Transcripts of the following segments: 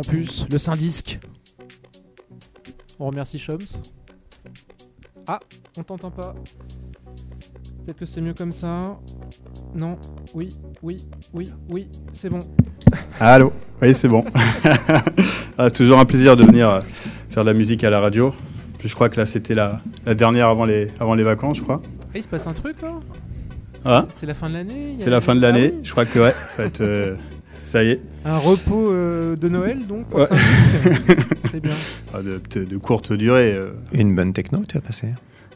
Campus, le Saint-Disque. On remercie Choms. Ah, on t'entend pas. Peut-être que c'est mieux comme ça. Non, oui, oui, oui, oui, c'est bon. Allô Oui, c'est bon. ah, toujours un plaisir de venir euh, faire de la musique à la radio. Puis je crois que là, c'était la, la dernière avant les, avant les vacances, je crois. Eh, il se passe un truc là? Ah, C'est la fin de l'année c'est la fin de Ah l'année. Je crois que ouais, ça va être. euh, ça y est. Un repos euh, de Noël donc Ouais. C'est bien. Ah, de, de- de courte durée. euh, Une bonne techno, tu as passé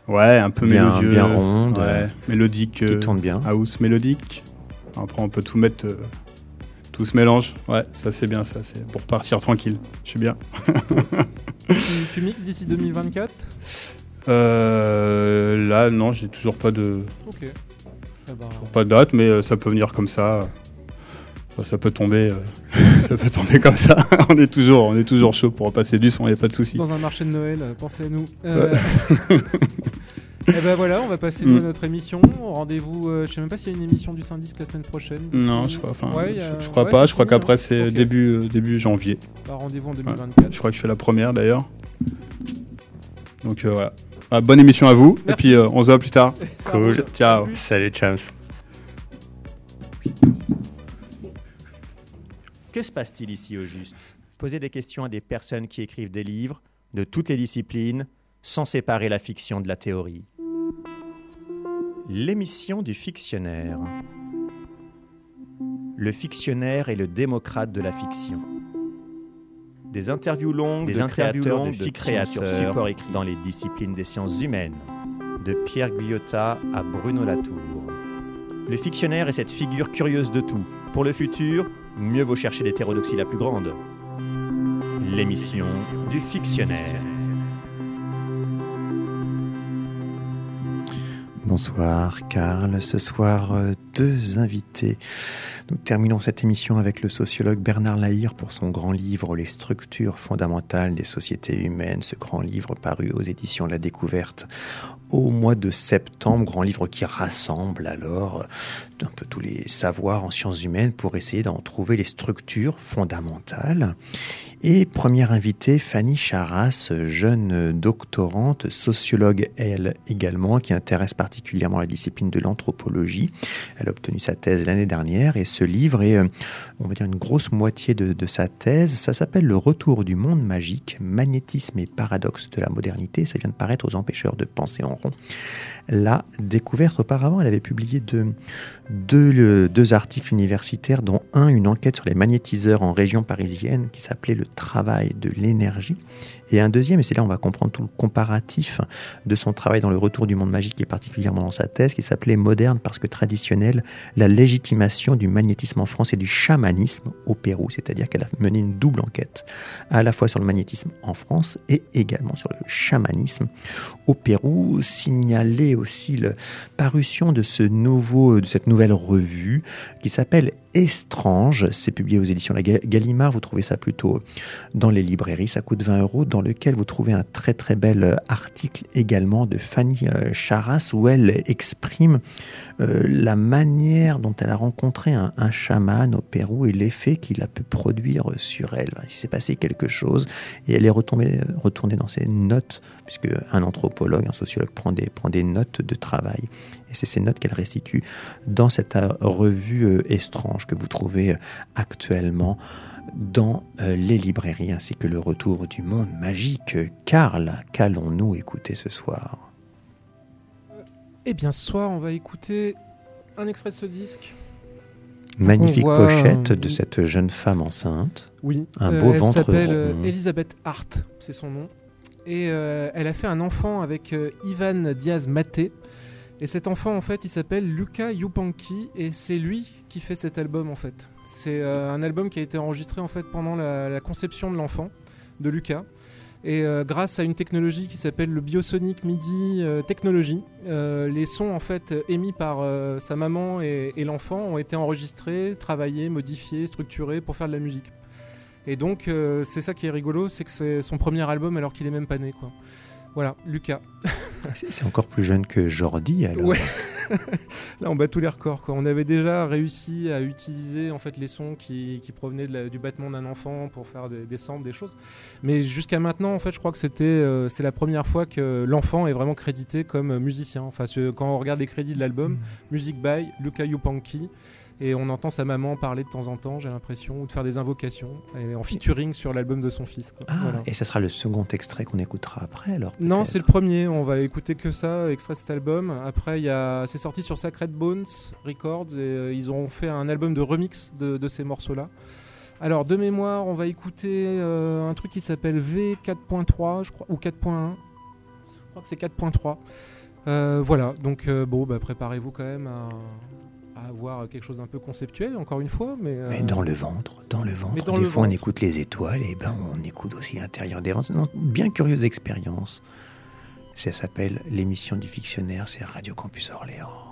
ouais, un peu Bien- mélodieux. bien ronde, Ouais, euh, mélodique. Qui euh, tourne bien. house mélodique. Après, on peut tout mettre. euh, tout se mélange. Ouais, ça c'est bien, ça. C'est pour partir tranquille. Je suis bien. tu, tu mixes d'ici 2024 Euh, là, non, j'ai toujours pas de, Ok. Eh ben, pas de date, mais euh, ça peut venir comme ça. Ça peut tomber, euh, ça peut tomber comme ça. on est toujours, on est toujours chaud pour passer du son, y a pas de souci. dans un marché de Noël, euh, pensez à nous. Euh, Et ben voilà, on va passer nous, à Mm. notre émission. Rendez-vous, euh, je sais même pas s'il y a une émission du Syndic la semaine prochaine. Non, je crois, enfin, Ouais, je, a- je crois ouais, pas. Je crois qu'après hein. c'est début, euh, début janvier. Bah, Rendez-vous en 2024. Je crois que je fais la première d'ailleurs. Donc euh, voilà. Ah, bonne émission à vous. Et puis euh, on se voit plus tard. Cool. Ciao. Salut, Chams. Que se passe-t-il ici au juste? Poser des questions à des personnes qui écrivent des livres, de toutes les disciplines, sans séparer la fiction de la théorie. L'émission du fictionnaire. Le fictionnaire est le démocrate de la fiction. Des interviews longues, des de interviews créateurs longues de de créateurs support écrit dans les disciplines des sciences humaines, de Pierre Guyotat à Bruno Latour. Le fictionnaire est cette figure curieuse de tout. Pour le futur, mieux vaut chercher l'hétérodoxie la plus grande. L'émission du fictionnaire. Bonsoir, Karl. Ce soir, euh, deux invités. Nous terminons cette émission avec le sociologue Bernard Lahire pour son grand livre Les structures fondamentales des sociétés humaines. Ce grand livre paru aux éditions La Découverte au mois de septembre. Grand livre qui rassemble alors un peu tous les savoirs en sciences humaines pour essayer d'en trouver les structures fondamentales. Et première invitée, Fanny Charras, jeune doctorante, sociologue elle également, qui intéresse particulièrement la discipline de l'anthropologie. Elle a obtenu sa thèse l'année dernière et ce livre est, euh, on va dire, une grosse moitié de, de sa thèse. Ça s'appelle Le retour du monde magique, magnétisme et paradoxe de la modernité. Ça vient de paraître aux empêcheurs de penser en rond. La découverte auparavant, elle avait publié deux, deux, le- deux articles universitaires, dont un, une enquête sur les magnétiseurs en région parisienne qui s'appelait Le travail de l'énergie. Et un deuxième, et c'est là on va comprendre tout le comparatif de son travail dans le retour du monde magique et particulièrement dans sa thèse, qui s'appelait Moderne parce que traditionnel, la légitimation du magnétisme en France et du chamanisme au Pérou. C'est-à-dire qu'elle a mené une double enquête, à la fois sur le magnétisme en France et également sur le chamanisme au Pérou. Signaler aussi la parution de ce nouveau, de cette nouvelle revue qui s'appelle Estrange. C'est publié aux éditions La Ga- Gallimard. Vous trouvez ça plutôt dans les librairies. Ça coûte 20 euros. Dans lequel vous trouvez un très très bel euh, article également de Fanny euh, Charras où elle exprime euh, la manière dont elle a rencontré un, un chaman au Pérou et l'effet qu'il a pu produire sur elle. Il s'est passé quelque chose et elle est retombée, retournée dans ses notes, puisque un anthropologue, un sociologue prend des notes de travail. Et c'est ces notes qu'elle restitue dans cette euh, revue euh, Estrange que vous trouvez euh, actuellement dans euh, les librairies, ainsi que le retour du monde magique. Karl, qu'allons-nous écouter ce soir? Eh bien, ce soir, on va écouter un extrait de ce disque. Magnifique voit, pochette euh, de cette jeune femme enceinte. Oui. Un beau elle ventre s'appelle euh, rond. Elisabeth Hart, c'est son nom. Et euh, elle a fait un enfant avec euh, Ivan Diaz Maté. Et cet enfant, en fait, il s'appelle Luca Yupanqui. Et c'est lui qui fait cet album, en fait. C'est euh, un album qui a été enregistré, en fait, pendant la, conception de l'enfant, de Luca. Et euh, grâce à une technologie qui s'appelle le Biosonic MIDI euh, Technology, les sons en fait émis par sa maman et, et l'enfant ont été enregistrés, travaillés, modifiés, structurés pour faire de la musique. Et donc c'est ça qui est rigolo, c'est que c'est son premier album alors qu'il est même pas né quoi. Voilà, Lucas. C'est encore plus jeune que Jordi alors. Ouais. Là, on bat tous les records. Quoi. On avait déjà réussi à utiliser en fait les sons qui, qui provenaient de la- du battement d'un enfant pour faire des, des samples, des choses. Mais jusqu'à maintenant, en fait, je crois que c'était euh, c'est la première fois que l'enfant est vraiment crédité comme musicien. Enfin, quand on regarde les crédits de l'album, Music by Luca Yupanqui. Et on entend sa maman parler de temps en temps, j'ai l'impression, ou de faire des invocations, et en featuring sur l'album de son fils. quoi. Ah, Voilà. et ce sera le second extrait qu'on écoutera après alors Non, c'est le premier. On va écouter que ça, extrait de cet album. Après, a... c'est sorti sur Sacred Bones Records et euh, ils ont fait un album de remix de, de ces morceaux-là. Alors, de mémoire, on va écouter euh, un truc qui s'appelle V4.3, je crois, ou 4.1. Je crois que c'est 4.3. Euh, voilà, donc euh, bon, bah, préparez-vous quand même à, à avoir quelque chose d'un peu conceptuel, encore une fois. Mais, euh, Mais dans le ventre, dans le ventre. Dans Des le fois, on écoute les étoiles, et ben on écoute aussi l'intérieur des rangs. Non, Bien curieuse expérience. Ça s'appelle l'émission du fictionnaire, c'est Radio Campus Orléans.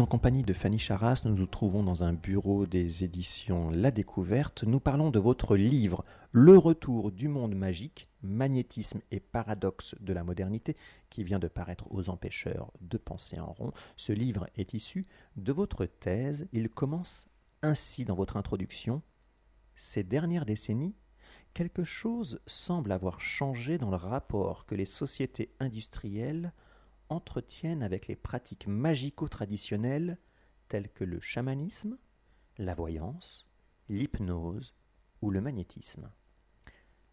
En compagnie de Fanny Charas. Nous nous trouvons dans un bureau des éditions La Découverte. Nous parlons de votre livre Le retour du monde magique, magnétisme et paradoxe de la modernité, qui vient de paraître aux empêcheurs de penser en rond. Ce livre est issu de votre thèse. Il commence ainsi dans votre introduction. Ces dernières décennies, quelque chose semble avoir changé dans le rapport que les sociétés industrielles entretiennent avec les pratiques magico-traditionnelles telles que le chamanisme, la voyance, l'hypnose ou le magnétisme.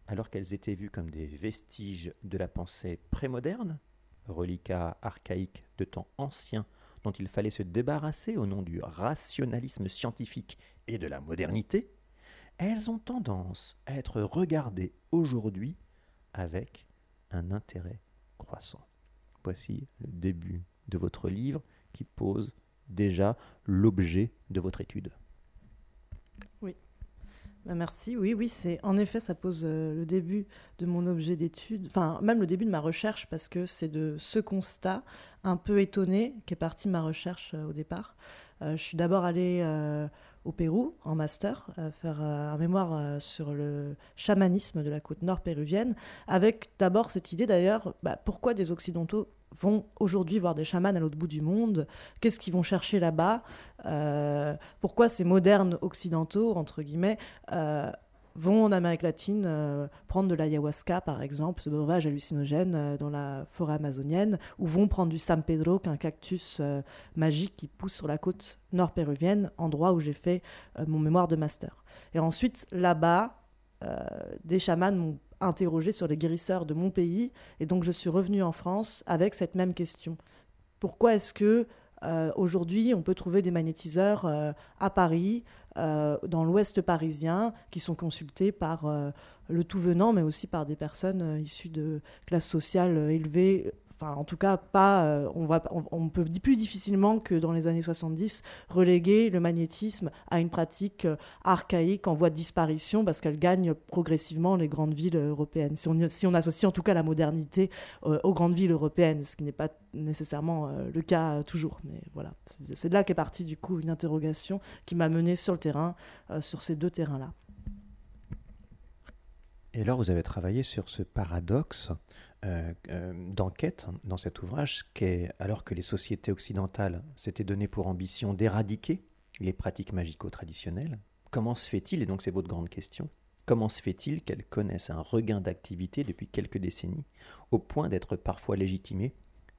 Alors qu'elles étaient vues comme des vestiges de la pensée prémoderne, reliquats archaïques de temps anciens dont il fallait se débarrasser au nom du rationalisme scientifique et de la modernité, elles ont tendance à être regardées aujourd'hui avec un intérêt croissant. Voici le début de votre livre qui pose déjà l'objet de votre étude. Bah, merci. Oui, oui, c'est en effet, ça pose euh, le début de mon objet d'étude, enfin même le début de ma recherche, parce que c'est de ce constat un peu étonné qu'est partie ma recherche euh, au départ. Euh, je suis d'abord allée au Pérou en master, euh, faire euh, un mémoire euh, sur le chamanisme de la côte nord péruvienne, avec d'abord cette idée d'ailleurs, bah, pourquoi des Occidentaux vont aujourd'hui voir des chamans à l'autre bout du monde? Qu'est-ce qu'ils vont chercher là-bas? Pourquoi ces modernes occidentaux, entre guillemets, vont en Amérique latine euh, prendre de l'ayahuasca, par exemple, ce breuvage hallucinogène euh, dans la forêt amazonienne, ou vont prendre du San Pedro, qui un cactus euh, magique qui pousse sur la côte nord péruvienne, endroit où j'ai fait mon mémoire de master. Et ensuite, là-bas, des chamans m'ont interrogé sur les guérisseurs de mon pays, et donc je suis revenue en France avec cette même question. Pourquoi est-ce que aujourd'hui on peut trouver des magnétiseurs à Paris, euh, dans l'ouest parisien, qui sont consultés par euh, le tout venant, mais aussi par des personnes euh, issues de classes sociales élevées, en tout cas pas, euh, on, peut plus difficilement que dans les années 70 reléguer le magnétisme à une pratique euh, archaïque en voie de disparition parce qu'elle gagne progressivement les grandes villes européennes. Si on, associe en tout cas la modernité euh, aux grandes villes européennes, ce qui n'est pas nécessairement le cas toujours. Mais voilà, c'est de là qu'est partie du coup une interrogation qui m'a mené sur le terrain, sur ces deux terrains-là. Et alors, vous avez travaillé sur ce paradoxe euh, euh, d'enquête dans cet ouvrage, qu'est alors que les sociétés occidentales s'étaient donné pour ambition d'éradiquer les pratiques magico-traditionnelles, comment se fait-il, et donc c'est votre grande question, comment se fait-il qu'elles connaissent un regain d'activité depuis quelques décennies, au point d'être parfois légitimées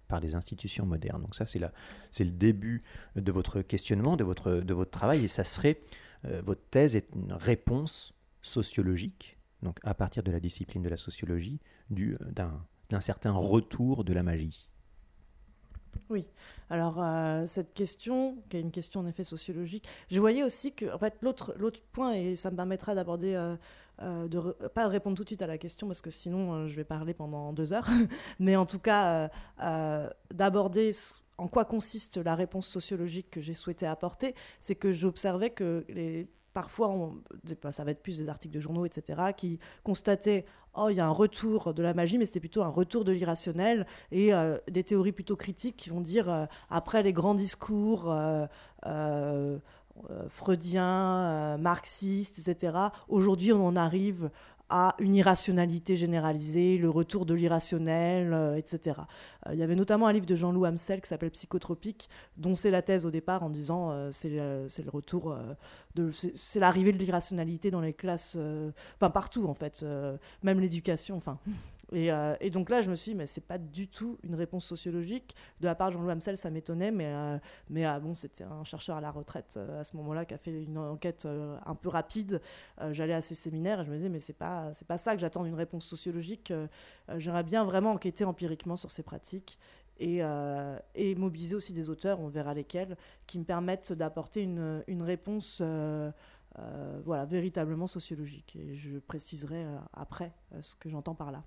par des institutions modernes? Donc ça, c'est, c'est le début de votre questionnement, de votre, de votre travail, et ça serait, euh, votre thèse est une réponse sociologique donc à partir de la discipline de la sociologie, d'un d'un certain retour de la magie oui. Alors, euh, cette question, qui est une question en effet sociologique, je voyais aussi que, en fait, l'autre point, et ça me permettra d'aborder, euh, euh, de pas de répondre tout de suite à la question, parce que sinon, je vais parler pendant deux heures, mais en tout cas, d'aborder en quoi consiste la réponse sociologique que j'ai souhaité apporter, c'est que j'observais que les parfois, ça va être plus des articles de journaux, etc., qui constataient oh, il y a un retour de la magie, mais c'était plutôt un retour de l'irrationnel, et euh, des théories plutôt critiques qui vont dire, euh, après les grands discours euh, freudiens, marxistes, etc., aujourd'hui on en arrive à une irrationalité généralisée, le retour de l'irrationnel, euh, etc. Euh, il y avait notamment un livre de Jean-Loup Hamsel qui s'appelle Psychotropique, dont c'est la thèse au départ en disant euh, c'est le retour c'est l'arrivée de l'irrationalité dans les classes, enfin partout en fait, même l'éducation, enfin euh, et, donc là, je me suis dit, mais c'est pas du tout une réponse sociologique. De la part de Jean-Louis Hamsel, ça m'étonnait, mais, euh, mais ah, bon, c'était un chercheur à la retraite euh, à ce moment-là qui a fait une enquête un peu rapide. J'allais à ses séminaires et je me disais, mais c'est pas, pas ça que j'attends d'une réponse sociologique. J'aimerais bien vraiment enquêter empiriquement sur ces pratiques. Et, mobiliser aussi des auteurs, on verra lesquels, qui me permettent d'apporter une, une réponse voilà, véritablement sociologique. Et je préciserai après ce que j'entends par là.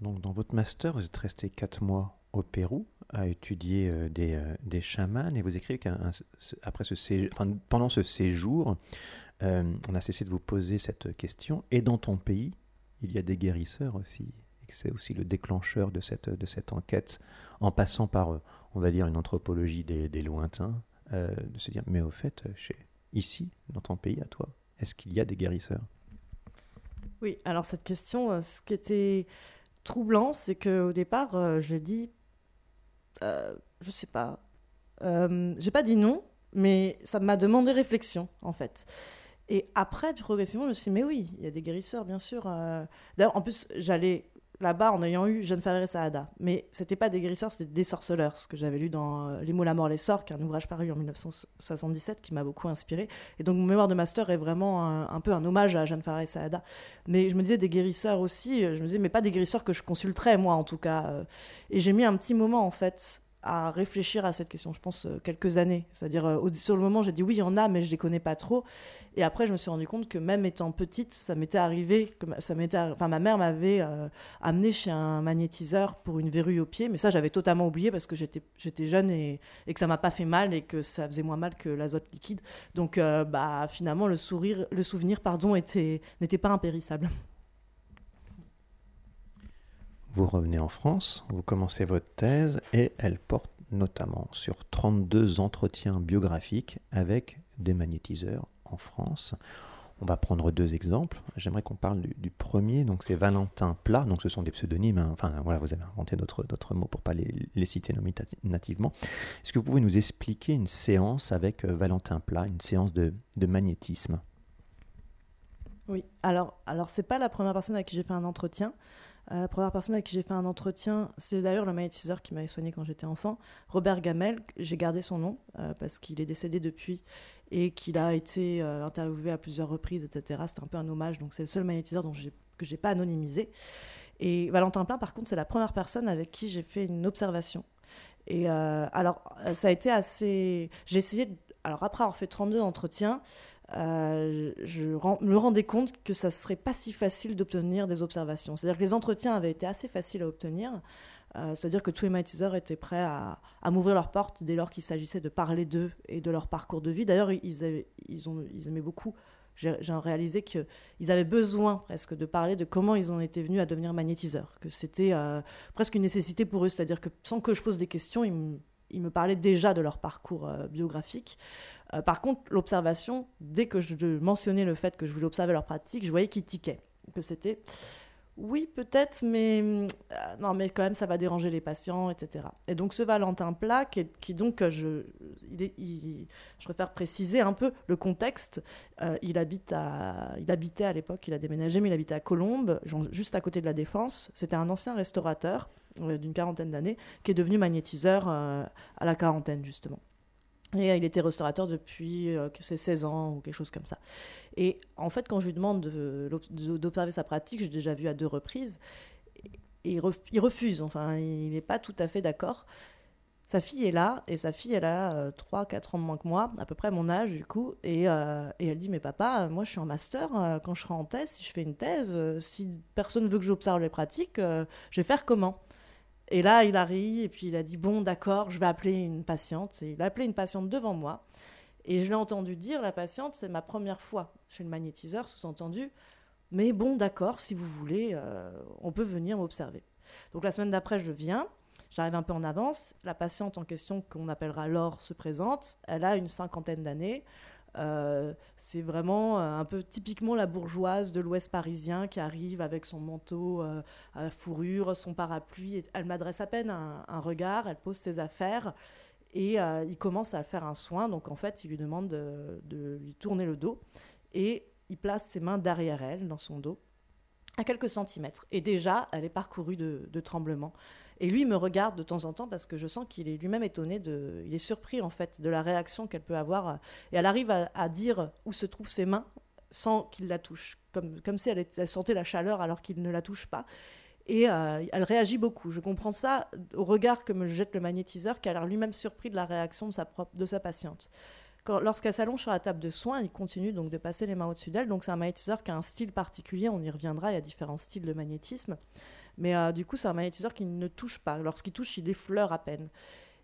Donc, dans votre master, vous êtes resté quatre mois au Pérou à étudier euh, des, euh, des, chamans et vous écrivez qu'après ce pendant ce séjour, euh, on a cessé de vous poser cette question. Et dans ton pays, il y a des guérisseurs aussi. C'est aussi le déclencheur de cette, de cette enquête, en passant par, on va dire, une anthropologie des, des lointains, de se dire, mais au fait, chez, ici, dans ton pays, à toi, est-ce qu'il y a des guérisseurs? Oui, alors cette question, ce qui était troublant, c'est qu'au départ, euh, j'ai dit, euh, je sais pas, euh, j'ai pas dit non, mais ça m'a demandé réflexion, en fait. Et après, progressivement, je me suis dit, mais oui, il y a des guérisseurs, bien sûr. D'ailleurs, en plus, j'allais là-bas en ayant eu Jeanne et Saada. Mais c'était pas des guérisseurs, c'était des sorceleurs, ce que j'avais lu dans euh, Les mots, la mort, les sorts, qui est un ouvrage paru en 1977 qui m'a beaucoup inspiré. Et donc mon mémoire de master est vraiment un, peu un hommage à Jeanne et Saada. Mais je me disais des guérisseurs aussi, je me disais, mais pas des guérisseurs que je consulterais, moi en tout cas. Euh. Et j'ai mis un petit moment en fait à réfléchir à cette question, je pense, euh, quelques années. C'est-à-dire, euh, sur le moment, j'ai dit oui, il y en a, mais je les connais pas trop. Et après, je me suis rendu compte que même étant petite, ça m'était arrivé, ça enfin, ma mère m'avait euh, amené chez un magnétiseur pour une verrue au pied, mais ça, j'avais totalement oublié parce que j'étais, jeune et, et que ça m'a pas fait mal et que ça faisait moins mal que l'azote liquide. Donc, bah, finalement, le sourire, le souvenir, pardon, était, n'était pas impérissable. Vous revenez en France, vous commencez votre thèse et elle porte notamment sur 32 entretiens biographiques avec des magnétiseurs en France. On va prendre deux exemples. J'aimerais qu'on parle du, premier, donc c'est Valentin Plat. Donc ce sont des pseudonymes. Hein. Enfin voilà, vous avez inventé d'autres mots pour pas les, les citer nativement. Est-ce que vous pouvez nous expliquer une séance avec euh, Valentin Plat, une séance de, de magnétisme? Oui. Alors alors c'est pas la première personne à qui j'ai fait un entretien. Euh, la première personne avec qui j'ai fait un entretien, c'est d'ailleurs le magnétiseur qui m'avait soigné quand j'étais enfant, Robert Gamel. J'ai gardé son nom euh, parce qu'il est décédé depuis et qu'il a été euh, interviewé à plusieurs reprises, etc. C'était un peu un hommage, donc c'est le seul magnétiseur dont que j'ai pas anonymisé. Et Valentin Plein, par contre, c'est la première personne avec qui j'ai fait une observation. Et alors, ça a été assez. J'ai essayé. Alors, après avoir fait 32 entretiens, euh, je me rendais compte que ça serait pas si facile d'obtenir des observations. C'est-à-dire que les entretiens avaient été assez faciles à obtenir. Euh, c'est-à-dire que tous les magnétiseurs étaient prêts à, m'ouvrir leurs portes dès lors qu'il s'agissait de parler d'eux et de leur parcours de vie. D'ailleurs, ils, aimaient beaucoup. J'ai réalisé qu'ils avaient besoin presque de parler de comment ils en étaient venus à devenir magnétiseurs, que c'était euh, presque une nécessité pour eux. C'est-à-dire que sans que je pose des questions, ils me parlaient déjà de leur parcours biographique. Euh, par contre, l'observation, dès que je mentionnais le fait que je voulais observer leur pratique, je voyais qu'ils tiquaient. Que c'était oui, peut-être, mais euh, non, mais quand même, ça va déranger les patients, etc. Et donc, ce Valentin Plat, qui, donc, je, je préfère préciser un peu le contexte. Euh, il, habite à, il habitait à l'époque, il a déménagé, mais il habitait à Colombes, juste à côté de la Défense. C'était un ancien restaurateur d'une quarantaine d'années qui est devenu magnétiseur à la quarantaine, justement. Et il était restaurateur depuis euh, que c'est 16 ans ou quelque chose comme ça. Et en fait, quand je lui demande d'observer sa pratique, j'ai déjà vu à deux reprises, il refuse, enfin, il n'est pas tout à fait d'accord. Sa fille est là, et sa fille, elle a 3-4 euh, ans de moins que moi, à peu près mon âge du coup, et, euh, et elle dit, mais papa, moi je suis en master, quand je serai en thèse, si je fais une thèse, si personne veut que j'observe les pratiques, je vais faire comment? Et là, il a ri et puis il a dit Bon, d'accord, je vais appeler une patiente. Et il a appelé une patiente devant moi. Et je l'ai entendu dire La patiente, c'est ma première fois chez le magnétiseur, sous-entendu. Mais bon, d'accord, si vous voulez, euh, on peut venir m'observer. Donc la semaine d'après, je viens. J'arrive un peu en avance. La patiente en question, qu'on appellera Laure, se présente. Elle a une cinquantaine d'années. Euh, c'est vraiment euh, un peu typiquement la bourgeoise de l'Ouest parisien qui arrive avec son manteau euh, à fourrure, son parapluie. Elle m'adresse à peine un, regard, elle pose ses affaires et il commence à faire un soin. Donc en fait, il lui demande de, lui tourner le dos et il place ses mains derrière elle, dans son dos, à quelques centimètres. Et déjà, elle est parcourue de tremblements. Et lui me regarde de temps en temps parce que je sens qu'il est lui-même étonné, il est surpris en fait de la réaction qu'elle peut avoir. Et elle arrive à, dire où se trouvent ses mains sans qu'il la touche, comme, comme si elle, elle sentait la chaleur alors qu'il ne la touche pas. Et euh, elle réagit beaucoup. Je comprends ça au regard que me jette le magnétiseur, qui a l'air lui-même surpris de la réaction de sa, propre, de sa patiente. Lorsqu'elle s'allonge sur la table de soins, il continue donc de passer les mains au-dessus d'elle. Donc c'est un magnétiseur qui a un style particulier, on y reviendra, il y a différents styles de magnétisme. Mais euh, du coup, c'est un magnétiseur qui ne touche pas. Lorsqu'il touche, il effleure à peine.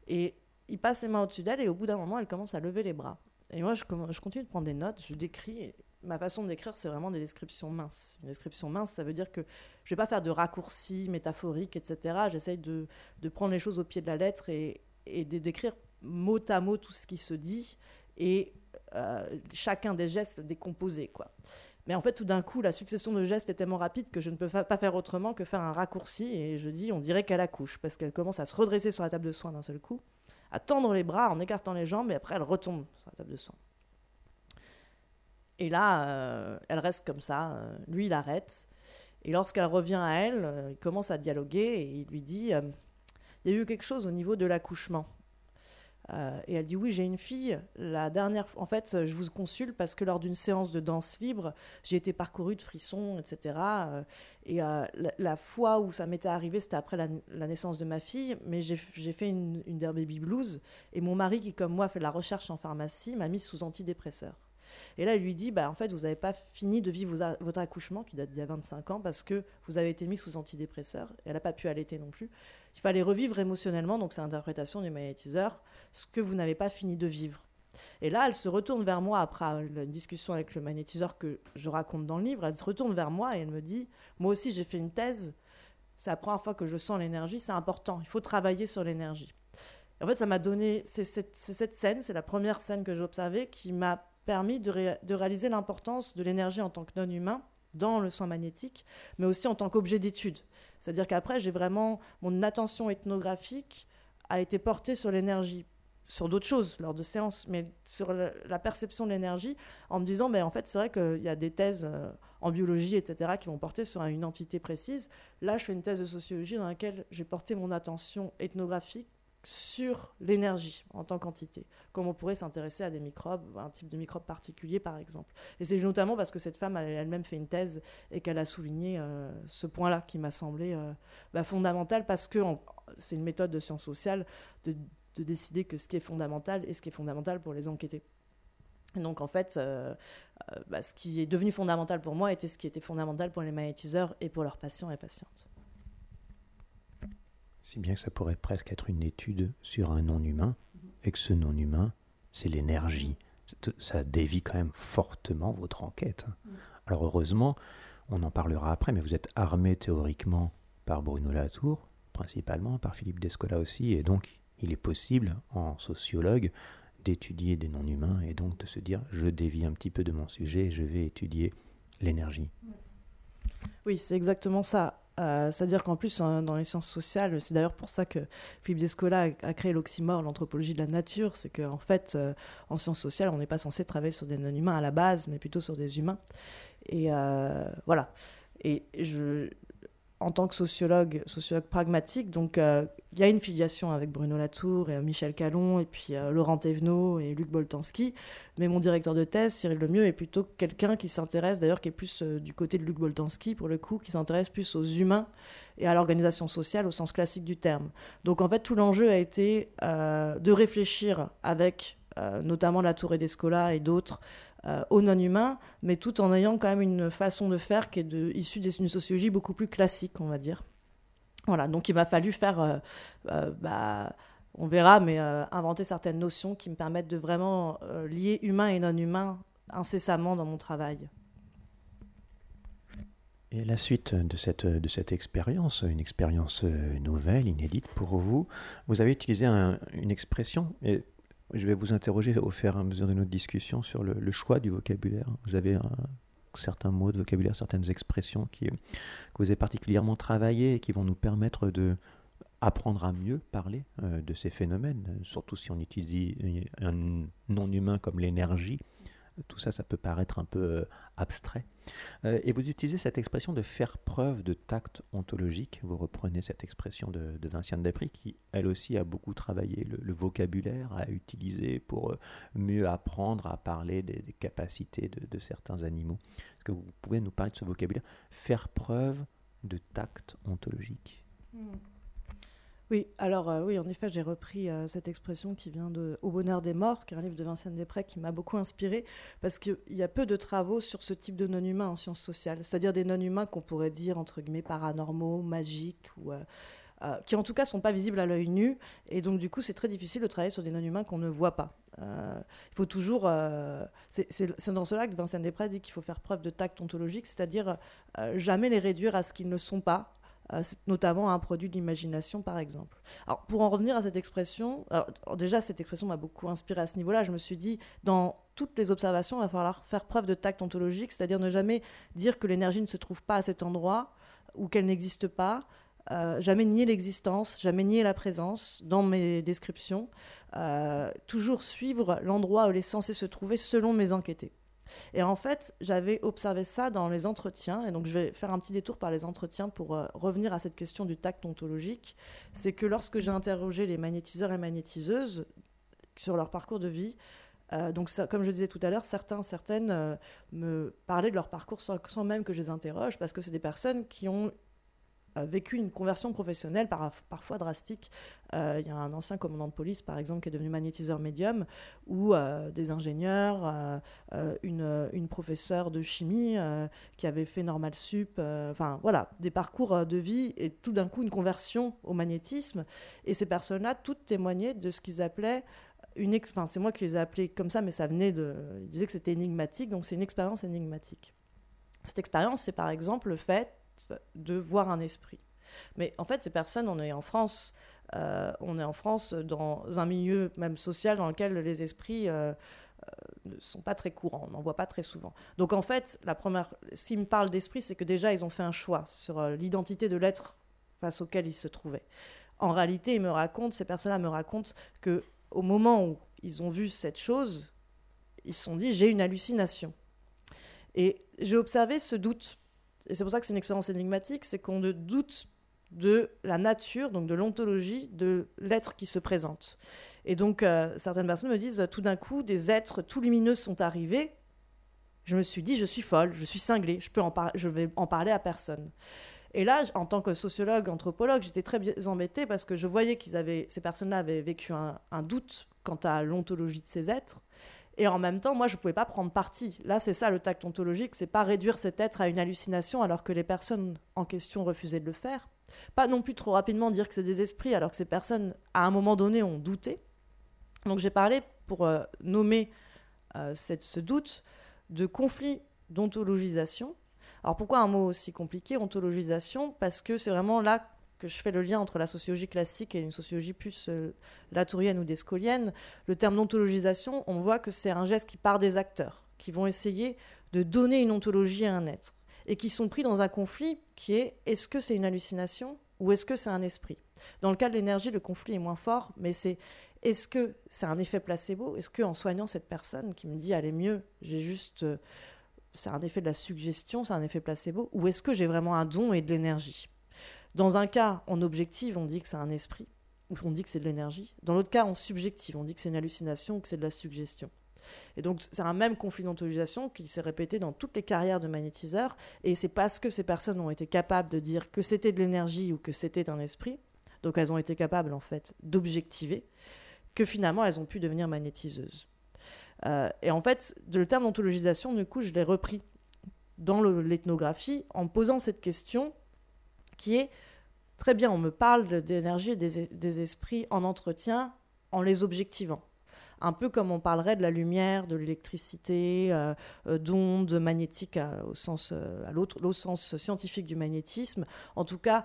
Et il passe ses mains au-dessus d'elle et au bout d'un moment, elle commence à lever les bras. Et moi, je, continue de prendre des notes, je décris. Ma façon d'écrire, c'est vraiment des descriptions minces. Une description mince, ça veut dire que je ne vais pas faire de raccourcis métaphoriques, etc. J'essaye de, de, prendre les choses au pied de la lettre et, et d'écrire mot à mot tout ce qui se dit et euh, chacun des gestes décomposés, quoi. Mais en fait, tout d'un coup, la succession de gestes est tellement rapide que je ne peux pas faire autrement que faire un raccourci. Et je dis, on dirait qu'elle accouche, parce qu'elle commence à se redresser sur la table de soins d'un seul coup, à tendre les bras en écartant les jambes, et après, elle retombe sur la table de soins. Et là, euh, elle reste comme ça. Euh, lui, il arrête. Et lorsqu'elle revient à elle, euh, il commence à dialoguer et il lui dit Il y a eu quelque chose au niveau de l'accouchement. Euh, et elle dit oui, j'ai une fille. La dernière, en fait, je vous consulte parce que lors d'une séance de danse libre, j'ai été parcourue de frissons, etc. et euh, euh, la, fois où ça m'était arrivé, c'était après la, naissance de ma fille, mais j'ai fait une, une baby blues. Et mon mari, qui comme moi fait de la recherche en pharmacie, m'a mise sous antidépresseur. Et là, il lui dit, bah, en fait, vous n'avez pas fini de vivre votre accouchement, qui date d'il y a 25 ans, parce que vous avez été mis sous antidépresseur. Et elle n'a pas pu allaiter non plus. Il fallait revivre émotionnellement, donc c'est l'interprétation du magnétiseur, ce que vous n'avez pas fini de vivre. Et là, elle se retourne vers moi après une discussion avec le magnétiseur que je raconte dans le livre. Elle se retourne vers moi et elle me dit Moi aussi, j'ai fait une thèse. C'est la première fois que je sens l'énergie. C'est important. Il faut travailler sur l'énergie. En fait, ça m'a donné. C'est cette, scène, c'est la première scène que j'ai observée qui m'a permis de, de réaliser l'importance de l'énergie en tant que non-humain dans le soin magnétique, mais aussi en tant qu'objet d'étude. C'est-à-dire qu'après, j'ai vraiment mon attention ethnographique a été portée sur l'énergie, sur d'autres choses lors de séances, mais sur la perception de l'énergie, en me disant, ben, en fait, c'est vrai qu'il y a des thèses euh, en biologie, etc., qui vont porter sur une entité précise. Là, je fais une thèse de sociologie dans laquelle j'ai porté mon attention ethnographique sur l'énergie en tant qu'entité, comme on pourrait s'intéresser à des microbes, un type de microbe particulier par exemple. Et c'est notamment parce que cette femme elle-même fait une thèse et qu'elle a souligné euh, ce point-là qui m'a semblé euh, bah, fondamental parce que c'est une méthode de sciences sociales de, décider que ce qui est fondamental est ce qui est fondamental pour les enquêter. donc en fait, bah, ce qui est devenu fondamental pour moi était ce qui était fondamental pour les magnétiseurs et pour leurs patients et patientes. Si bien que ça pourrait presque être une étude sur un non-humain, et que ce non-humain, c'est l'énergie. Ça dévie quand même fortement votre enquête. Alors heureusement, on en parlera après, mais vous êtes armé théoriquement par Bruno Latour, principalement, par Philippe Descola aussi, et donc il est possible, en sociologue, d'étudier des non-humains et donc de se dire je dévie un petit peu de mon sujet et je vais étudier l'énergie. Oui, c'est exactement ça. Euh, c'est-à-dire qu'en plus, dans les sciences sociales, c'est d'ailleurs pour ça que Philippe Descola a, créé l'oxymore, l'anthropologie de la nature. C'est qu'en fait, euh, en sciences sociales, on n'est pas censé travailler sur des non-humains à la base, mais plutôt sur des humains. Et euh, voilà. Et je, en tant que sociologue, sociologue pragmatique. Donc, euh, il y a une filiation avec Bruno Latour et euh, Michel Calon, et puis euh, Laurent Thévenot et Luc Boltanski. Mais mon directeur de thèse, Cyril Lemieux, est plutôt quelqu'un qui s'intéresse, d'ailleurs, qui est plus du côté de Luc Boltanski, pour le coup, qui s'intéresse plus aux humains et à l'organisation sociale au sens classique du terme. Donc, en fait, tout l'enjeu a été de réfléchir avec notamment Latour et Descola et d'autres, euh, aux non-humains, mais tout en ayant quand même une façon de faire qui est de, issue d'une sociologie beaucoup plus classique, on va dire. Voilà, donc il m'a fallu faire, euh, euh, bah, on verra, mais inventer certaines notions qui me permettent de vraiment lier humain et non-humain incessamment dans mon travail. Et la suite de cette, de cette expérience, une expérience nouvelle, inédite pour vous, vous avez utilisé une expression, et je vais vous interroger au fur et à mesure de notre discussion sur le, choix du vocabulaire. Vous avez un, certains mots de vocabulaire, certaines expressions qui, que vous avez particulièrement travaillées et qui vont nous permettre de apprendre à mieux parler euh, de ces phénomènes, surtout si on utilise un non humain comme l'énergie tout ça, ça peut paraître un peu euh, abstrait. Euh, et vous utilisez cette expression de faire preuve de tact ontologique. Vous reprenez cette expression de, de Vinciane Despris, qui elle aussi a beaucoup travaillé le, vocabulaire à utiliser pour euh, mieux apprendre à parler des, capacités de, certains animaux. Est-ce que vous pouvez nous parler de ce vocabulaire? Faire preuve de tact ontologique. Hmm. Oui, alors euh, oui, en effet, j'ai repris euh, cette expression qui vient de Au bonheur des morts, qui est un livre de Vincent Després qui m'a beaucoup inspiré, parce qu'il y a peu de travaux sur ce type de non-humains en sciences sociales, c'est-à-dire des non-humains qu'on pourrait dire, entre guillemets, paranormaux, magiques, ou, euh, qui en tout cas sont pas visibles à l'œil nu, et donc du coup, c'est très difficile de travailler sur des non-humains qu'on ne voit pas. il faut toujours. c'est dans cela que Vincent Després dit qu'il faut faire preuve de tact ontologique, c'est-à-dire jamais les réduire à ce qu'ils ne sont pas, euh, notamment un produit de l'imagination, par exemple. Alors, pour en revenir à cette expression, déjà, cette expression m'a beaucoup inspiré à ce niveau-là. Je me suis dit, dans toutes les observations, il va falloir faire preuve de tact ontologique, c'est-à-dire ne jamais dire que l'énergie ne se trouve pas à cet endroit ou qu'elle n'existe pas. Euh, jamais nier l'existence, jamais nier la présence dans mes descriptions, euh, toujours suivre l'endroit où elle est censée se trouver selon mes enquêtés. Et en fait, j'avais observé ça dans les entretiens, et donc je vais faire un petit détour par les entretiens pour euh, revenir à cette question du tact ontologique. C'est que lorsque j'ai interrogé les magnétiseurs et magnétiseuses sur leur parcours de vie, euh, donc, comme je disais tout à l'heure, certains, certaines euh, me parlaient de leur parcours sans, même que je les interroge, parce que c'est des personnes qui ont vécu une conversion professionnelle parfois drastique. Euh, il y a un ancien commandant de police, par exemple, qui est devenu magnétiseur médium, ou euh, des ingénieurs, euh, une, une, professeure de chimie qui avait fait normal sup, enfin voilà, des parcours de vie et tout d'un coup une conversion au magnétisme. Et ces personnes-là, toutes témoignaient de ce qu'ils appelaient une, enfin c'est moi qui les ai appelés comme ça, mais ça venait de, ils disaient que c'était énigmatique, donc c'est une expérience énigmatique. Cette expérience, c'est par exemple le fait de voir un esprit. Mais en fait, ces personnes, on est en France, euh, on est en France dans un milieu même social dans lequel les esprits euh, euh, ne sont pas très courants, on n'en voit pas très souvent. Donc en fait, la première, s'ils me parlent d'esprit, c'est que déjà ils ont fait un choix sur l'identité de l'être face auquel ils se trouvaient. En réalité, ils me racontent, ces personnes-là me racontent que au moment où ils ont vu cette chose, ils se sont dit j'ai une hallucination. Et j'ai observé ce doute et c'est pour ça que c'est une expérience énigmatique, c'est qu'on ne doute de la nature, donc de l'ontologie de l'être qui se présente. Et donc, euh, certaines personnes me disent, tout d'un coup, des êtres tout lumineux sont arrivés. Je me suis dit, je suis folle, je suis cinglée, je, peux en je vais en parler à personne. Et là, en tant que sociologue, anthropologue, j'étais très embêtée parce que je voyais qu'ils avaient, ces personnes-là avaient vécu un doute quant à l'ontologie de ces êtres. Et en même temps, moi, je ne pouvais pas prendre parti. Là, c'est ça le tact ontologique, c'est pas réduire cet être à une hallucination alors que les personnes en question refusaient de le faire. Pas non plus trop rapidement dire que c'est des esprits alors que ces personnes, à un moment donné, ont douté. Donc j'ai parlé, pour euh, nommer euh, ce doute, de conflit d'ontologisation. Alors pourquoi un mot aussi compliqué, ontologisation? Parce que c'est vraiment là que je fais le lien entre la sociologie classique et une sociologie plus euh, latourienne ou descolienne. Le terme d'ontologisation, on voit que c'est un geste qui part des acteurs, qui vont essayer de donner une ontologie à un être, et qui sont pris dans un conflit qui est est-ce que c'est une hallucination ou est-ce que c'est un esprit? Dans le cas de l'énergie, le conflit est moins fort, mais c'est est-ce que c'est un effet placebo? Est-ce qu'en soignant cette personne qui me dit allez mieux, j'ai juste. Euh, c'est un effet de la suggestion, c'est un effet placebo? Ou est-ce que j'ai vraiment un don et de l'énergie? Dans un cas, en objective, on dit que c'est un esprit, ou on dit que c'est de l'énergie. Dans l'autre cas, en subjective, on dit que c'est une hallucination ou que c'est de la suggestion. Et donc, c'est un même conflit d'ontologisation qui s'est répété dans toutes les carrières de magnétiseurs. Et c'est parce que ces personnes ont été capables de dire que c'était de l'énergie ou que c'était un esprit, donc elles ont été capables, en fait, d'objectiver, que finalement elles ont pu devenir magnétiseuses. Euh, et en fait, le terme d'ontologisation, du coup, je l'ai repris dans l'ethnographie en posant cette question qui est très bien, on me parle d'énergie et des, esprits en entretien en les objectivant. Un peu comme on parlerait de la lumière, de l'électricité, euh, euh, d'ondes magnétiques au sens, scientifique du magnétisme, en tout cas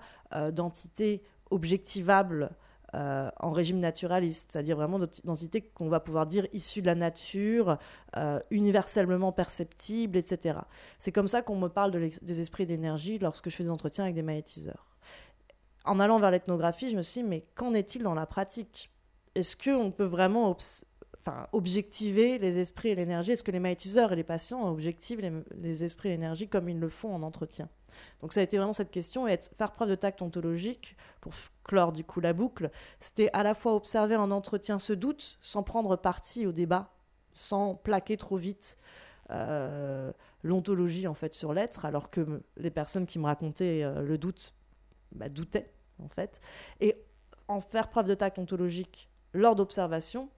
d'entités objectivables euh, en régime naturaliste, c'est-à-dire vraiment d'entités qu'on va pouvoir dire issues de la nature, euh, universellement perceptibles, etc. C'est comme ça qu'on me parle des esprits d'énergie lorsque je fais des entretiens avec des magnétiseurs. En allant vers l'ethnographie, je me suis dit, mais qu'en est-il dans la pratique? Est-ce qu'on peut vraiment objectiver les esprits et l'énergie? Est-ce que les magnétiseurs et les patients objectivent les, les esprits et l'énergie comme ils le font en entretien? Donc ça a été vraiment cette question et faire preuve de tact ontologique pour clore du coup la boucle, c'était à la fois observer en entretien ce doute sans prendre parti au débat, sans plaquer trop vite euh, l'ontologie en fait sur l'être, alors que les personnes qui me racontaient euh, le doute bah, doutaient en fait, et en faire preuve de tact ontologique lors d'observation,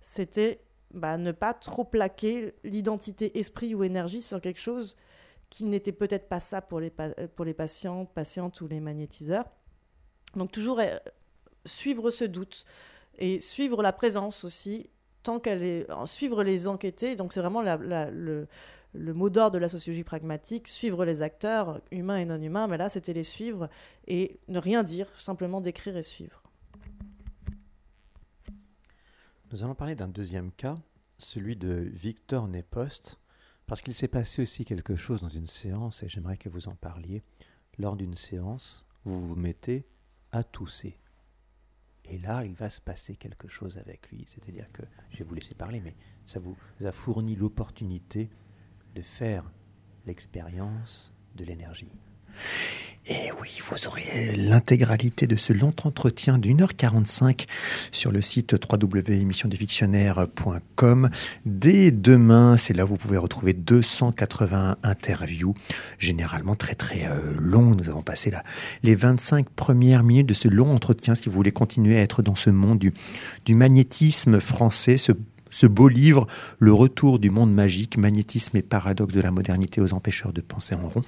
c'était bah, ne pas trop plaquer l'identité esprit ou énergie sur quelque chose qui n'était peut-être pas ça pour les, pour les patients, patientes ou les magnétiseurs. Donc toujours euh, suivre ce doute et suivre la présence aussi, tant qu'elle est, suivre les enquêtés. Donc c'est vraiment le, mot d'ordre de la sociologie pragmatique, suivre les acteurs, humains et non humains, mais là c'était les suivre et ne rien dire, simplement décrire et suivre. Nous allons parler d'un deuxième cas, celui de Victor Nepost, parce qu'il s'est passé aussi quelque chose dans une séance, et j'aimerais que vous en parliez. Lors d'une séance, vous vous mettez à tousser. Et là, il va se passer quelque chose avec lui. C'est-à-dire que, je vais vous laisser parler, mais ça vous a fourni l'opportunité de faire l'expérience de l'énergie. Et oui, vous aurez l'intégralité de ce long entretien d'une heure 45 sur le site www.émissiondesfictionnaires.com. Dès demain, c'est là où vous pouvez retrouver 280 interviews, généralement très très euh, longs. Nous avons passé là les 25 premières minutes de ce long entretien. Si vous voulez continuer à être dans ce monde du, magnétisme français, ce beau livre, Le retour du monde magique, magnétisme et paradoxe de la modernité aux empêcheurs de penser en rond,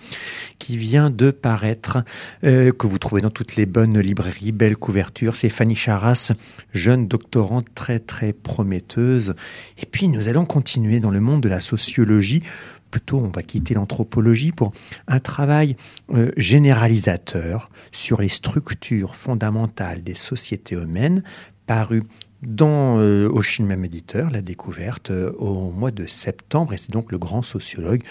qui vient de paraître, euh, que vous trouvez dans toutes les bonnes librairies, belle couverture. C'est Fanny Charras, jeune doctorante très très prometteuse. Et puis nous allons continuer dans le monde de la sociologie plutôt on va quitter l'anthropologie pour un travail euh, généralisateur sur les structures fondamentales des sociétés humaines paru dans euh, au même éditeur, la découverte euh, au mois de septembre, et c'est donc le grand sociologue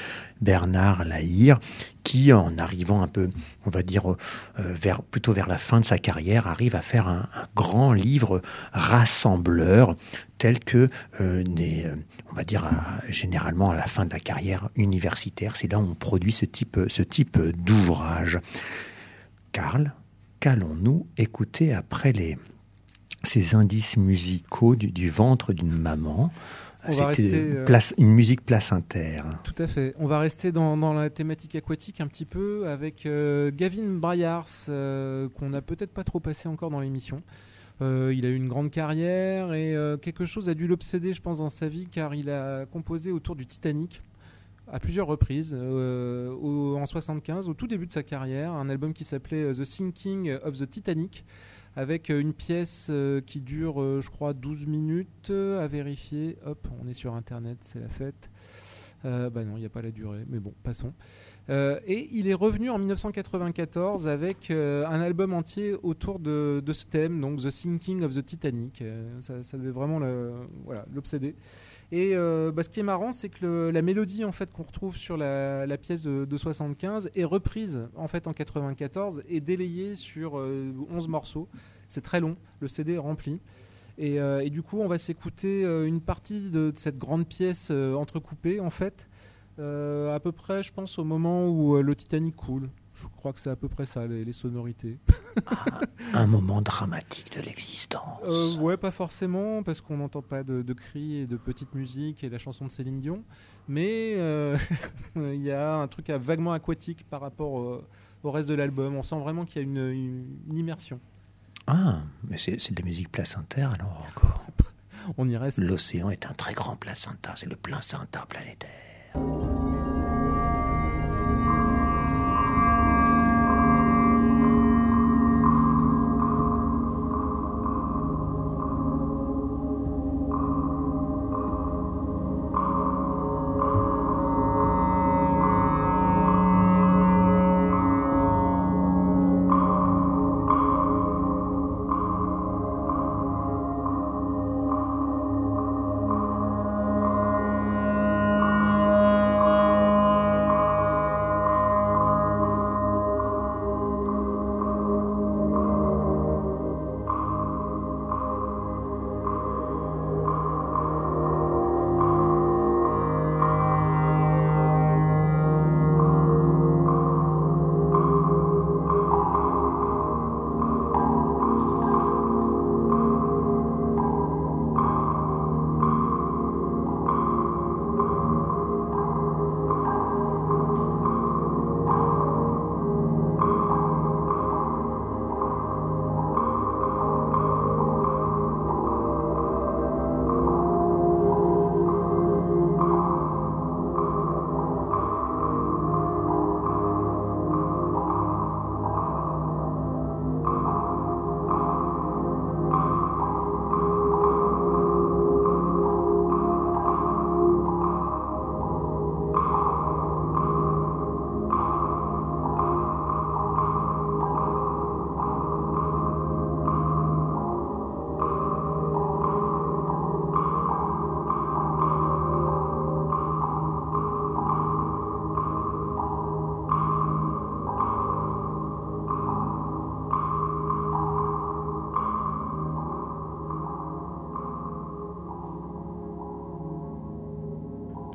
Bernard Lahire qui, en arrivant un peu, on va dire, euh, vers, plutôt vers la fin de sa carrière, arrive à faire un, grand livre rassembleur tel que, on va dire, généralement à la fin de la carrière universitaire, c'est là où on produit ce type d'ouvrage. Karl, qu'allons-nous écouter après les ces indices musicaux du, ventre d'une maman. C'était euh, une musique placentaire. Tout à fait. On va rester dans, la thématique aquatique un petit peu avec euh, Gavin Bryars, euh, qu'on n'a peut-être pas trop passé encore dans l'émission. Euh, il a eu une grande carrière et quelque chose a dû l'obséder, je pense, dans sa vie, car il a composé autour du Titanic à plusieurs reprises. au- en 75, au tout début de sa carrière, un album qui s'appelait The Sinking of the Titanic, avec euh, une pièce euh, qui dure, euh, je crois, 12 minutes à vérifier. Hop, on est sur Internet, c'est la fête. Euh, bah non, il n'y a pas la durée, mais bon, passons. Et il est revenu en 1994 avec un album entier autour de, ce thème, donc The Sinking of the Titanic. Ça, devait vraiment l'obséder. Et euh, bah, ce qui est marrant, c'est que la mélodie en fait qu'on retrouve sur la, pièce de, de 75 est reprise en fait en 94 et délayée sur euh, 11 morceaux. C'est très long, le CD est rempli. Et, euh, et du coup, on va s'écouter euh, une partie de, de cette grande pièce entrecoupée en fait, à peu près, je pense, au moment où le Titanic coule. Je crois que c'est à peu près ça, les, les sonorités. Un moment dramatique de l'existence. Euh, ouais, pas forcément, parce qu'on n'entend pas de, de cris et de petites musiques et la chanson de Céline Dion. Mais euh, il y a un truc à- vaguement aquatique par rapport au, au reste de l'album. On sent vraiment qu'il y a une, une- une immersion. Ah, mais c'est c'est de la musique placentaire alors encore. On y reste. L'océan est un très grand placenta, c'est le placenta planétaire.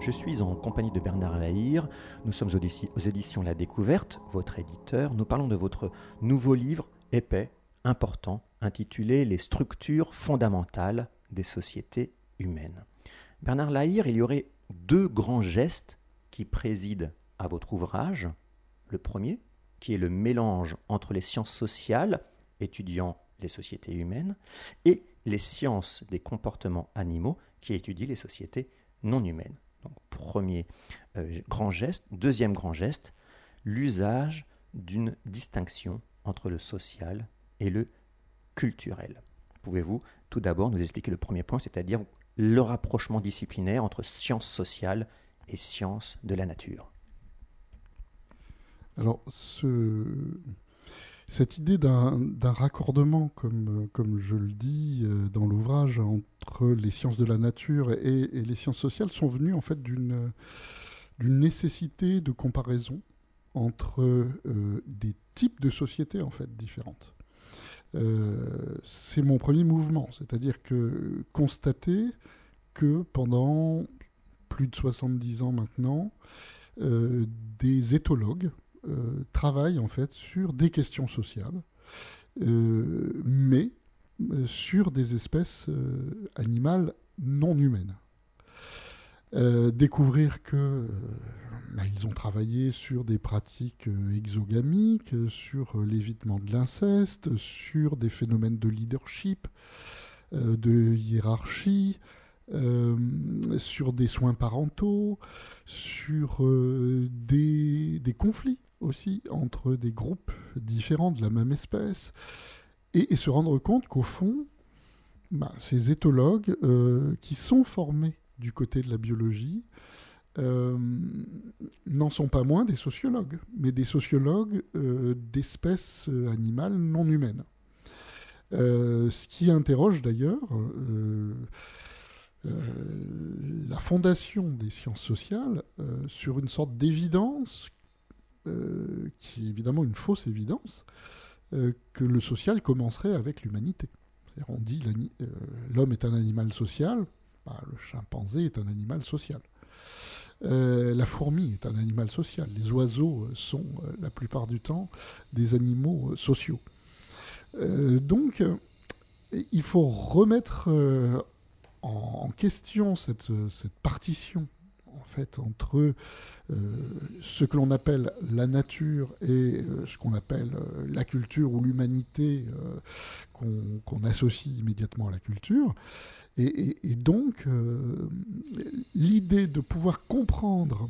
Je suis en compagnie de Bernard Lahire. Nous sommes aux, édi- aux éditions La Découverte, votre éditeur. Nous parlons de votre nouveau livre épais, important, intitulé Les structures fondamentales des sociétés humaines. Bernard Lahire, il y aurait deux grands gestes qui président à votre ouvrage. Le premier, qui est le mélange entre les sciences sociales, étudiant les sociétés humaines, et les sciences des comportements animaux, qui étudient les sociétés non humaines. Premier euh, grand geste. Deuxième grand geste, l'usage d'une distinction entre le social et le culturel. Pouvez-vous tout d'abord nous expliquer le premier point, c'est-à-dire le rapprochement disciplinaire entre sciences sociales et sciences de la nature? Alors, ce- cette idée d'un raccordement, comme, je le dis euh, dans l'ouvrage, entre les sciences de la nature et, les sciences sociales sont venues en fait d'une nécessité de comparaison entre euh, des types de sociétés en fait différentes. Euh, c'est mon premier mouvement, c'est-à-dire que constater que pendant plus de 70 ans maintenant, des éthologues euh, travaillent en fait sur des questions sociales, euh, mais euh, sur des espèces animales non humaines. découvrir que bah, ils ont travaillé sur des pratiques exogamiques, sur l'évitement de l'inceste, sur des phénomènes de leadership, de hiérarchie, sur des soins parentaux, sur des, conflits aussi entre des groupes différents de la même espèce, et, se rendre compte qu'au fond, bah, ces éthologues euh, qui sont formés du côté de la biologie euh, n'en sont pas moins des sociologues, mais des sociologues euh, d'espèces animales non humaines. ce qui interroge d'ailleurs la fondation des sciences sociales sur une sorte d'évidence euh, qui est évidemment une fausse évidence, euh, que le social commencerait avec l'humanité. On dit euh, l'homme est un animal social, bah, le chimpanzé est un animal social. la fourmi est un animal social. Les oiseaux sont la plupart du temps des animaux sociaux. donc, il faut remettre en, question cette, cette partition en fait entre euh, ce que l'on appelle la nature et euh, ce qu'on appelle euh, la culture ou l'humanité qu'on associe immédiatement à la culture. Et, donc, l'idée de pouvoir comprendre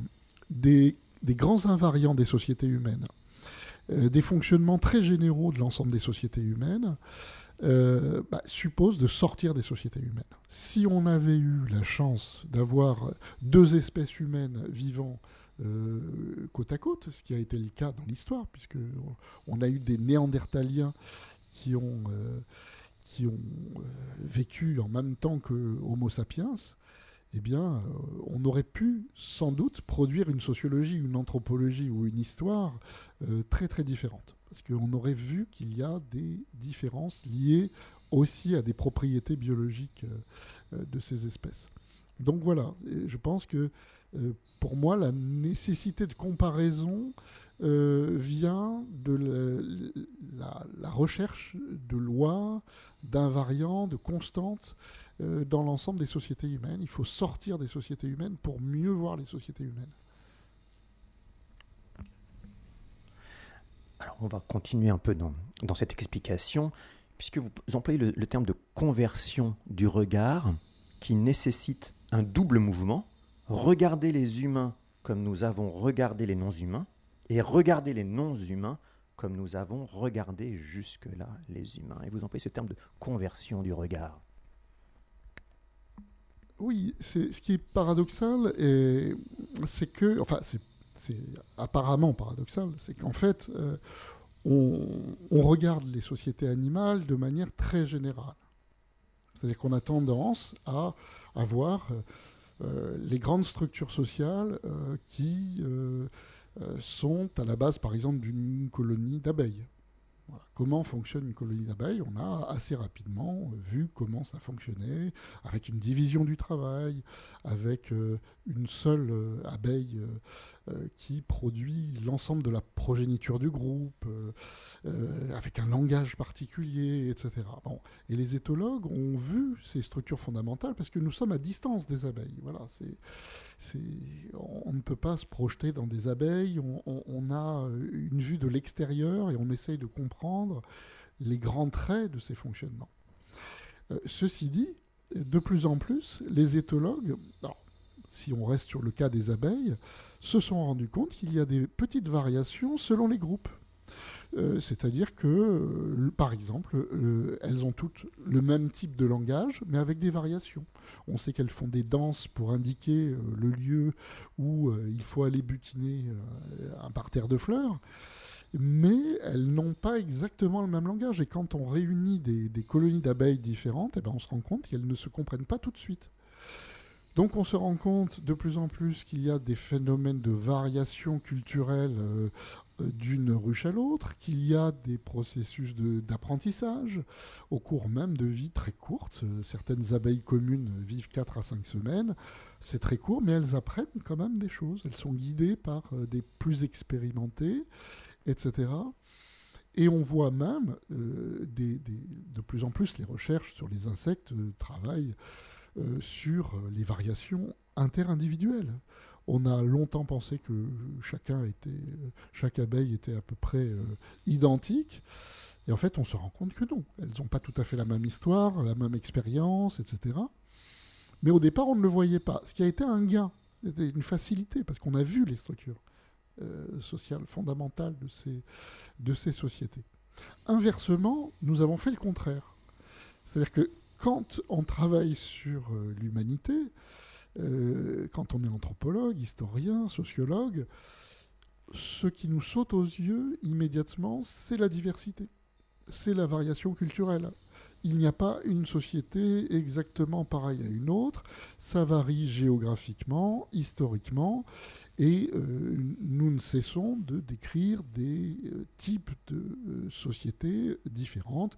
des, des, grands invariants des sociétés humaines, des fonctionnements très généraux de l'ensemble des sociétés humaines, euh, bah, suppose de sortir des sociétés humaines. Si on avait eu la chance d'avoir deux espèces humaines vivant euh, côte à côte, ce qui a été le cas dans l'histoire, puisque on a eu des Néandertaliens qui ont, euh, vécu en même temps que Homo sapiens, eh bien, on aurait pu sans doute produire une sociologie, une anthropologie ou une histoire très très différente parce qu'on aurait vu qu'il y a des différences liées aussi à des propriétés biologiques euh, euh, de ces espèces. Donc voilà, je pense que euh, pour moi, la nécessité de comparaison vient de la, recherche de lois, d'invariants, de constantes dans l'ensemble des sociétés humaines. Il faut sortir des sociétés humaines pour mieux voir les sociétés humaines. Alors, on va continuer un peu dans, cette explication, puisque vous employez le, terme de conversion du regard qui nécessite un double mouvement. Regarder les humains comme nous avons regardé les non-humains et regarder les non-humains comme nous avons regardé jusque-là les humains. Et vous employez ce terme de conversion du regard. Oui, c'est ce qui est paradoxal, c'est que, enfin, c'est c'est apparemment paradoxal, c'est qu'en fait, euh, on, regarde les sociétés animales de manière très générale. C'est-à-dire qu'on a tendance à avoir euh, euh, les grandes structures sociales qui sont à la base, par exemple, d'une colonie d'abeilles. Comment fonctionne une colonie d'abeilles On a assez rapidement euh, vu comment ça fonctionnait, avec une division du travail, avec euh, une seule euh, abeille qui produit l'ensemble de la progéniture du groupe, avec un langage particulier, etc. Bon. Et les éthologues ont vu ces structures fondamentales parce que nous sommes à distance des abeilles. On ne peut pas se projeter dans des abeilles, on, on a une vue de l'extérieur et on essaye de comprendre les grands traits de ces fonctionnements. Euh, ceci dit, de plus en plus, les éthologues, si on reste sur le cas des abeilles, se sont rendus compte qu'il y a des petites variations selon les groupes. Euh, c'est-à-dire que, euh, par exemple, elles ont toutes le même type de langage, mais avec des variations. On sait qu'elles font des danses pour indiquer le lieu où il faut aller butiner un parterre de fleurs mais elles n'ont pas exactement le même langage. Et quand on réunit des, colonies d'abeilles différentes, eh ben on se rend compte qu'elles ne se comprennent pas tout de suite. Donc on se rend compte de plus en plus qu'il y a des phénomènes de variation culturelle euh, euh, d'une ruche à l'autre, qu'il y a des processus d'apprentissage au cours même de vie très courtes. Euh, certaines abeilles communes vivent 4 à 5 semaines. C'est très court, mais elles apprennent quand même des choses. Elles sont guidées par des plus expérimentés etc. Et on voit même euh, de plus en plus les recherches sur les insectes euh, travaillent euh, sur les variations interindividuelle. On a longtemps pensé que chacun était, chaque abeille était à peu près identique. Et en fait, on se rend compte que non. Elles n'ont pas tout à fait la même histoire, la même expérience, etc. Mais au départ, on ne le voyait pas. Ce qui a été un gain, une facilité, parce qu'on a vu les structures euh, sociales fondamentales de ces, de ces sociétés. Inversement, nous avons fait le contraire. C'est-à-dire que quand on travaille sur euh, l'humanité, euh, quand on est anthropologue, historien, sociologue, ce qui nous saute aux yeux immédiatement, c'est la diversité, c'est la variation culturelle. Il n'y a pas une société exactement pareille à une autre, ça varie géographiquement, historiquement, et euh, nous ne cessons de décrire des euh, types de sociétés différentes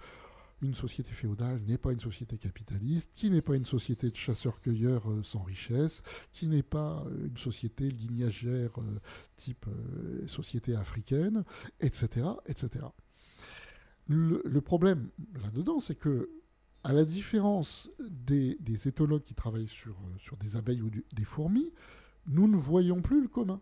une société féodale n'est pas une société capitaliste, qui n'est pas une société de chasseurs-cueilleurs euh, sans richesse, qui n'est pas euh, une société lignagère euh, type société africaine, etc. etc. Le, problème là-dedans, c'est que, à la différence des, éthologues qui travaillent sur des abeilles ou des fourmis, nous ne voyons plus le commun.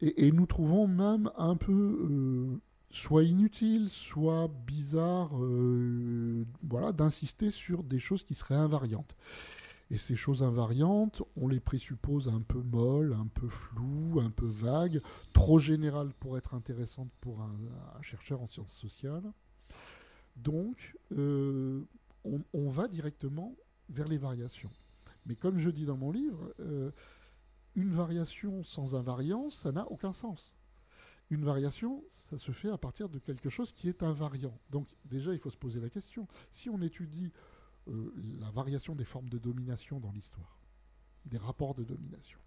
Et, nous trouvons même un peu soit inutile, soit bizarre, euh, voilà, d'insister sur des choses qui seraient invariantes. Et ces choses invariantes, on les présuppose un peu molles, un peu floues, un peu vagues, trop générales pour être intéressantes pour un, chercheur en sciences sociales. Donc, euh, on, va directement vers les variations. Mais comme je dis dans mon livre, euh, une variation sans invariance, ça n'a aucun sens. Une variation, ça se fait à partir de quelque chose qui est invariant. Donc déjà, il faut se poser la question. Si on étudie euh, la variation des formes de domination dans l'histoire, des rapports de domination,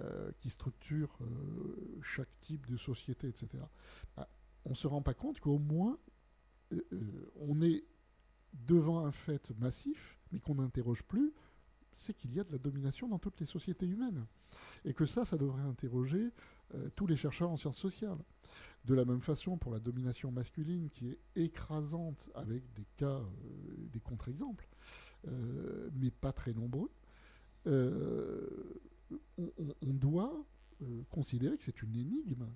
euh, qui structurent euh, chaque type de société, etc., bah, on ne se rend pas compte qu'au moins, on est devant un fait massif, mais qu'on n'interroge plus, c'est qu'il y a de la domination dans toutes les sociétés humaines. Et que ça, ça devrait interroger euh, tous les chercheurs en sciences sociales. De la même façon, pour la domination masculine, qui est écrasante avec des cas, euh, des contre-exemples, euh, mais pas très nombreux, on, doit considérer que c'est une énigme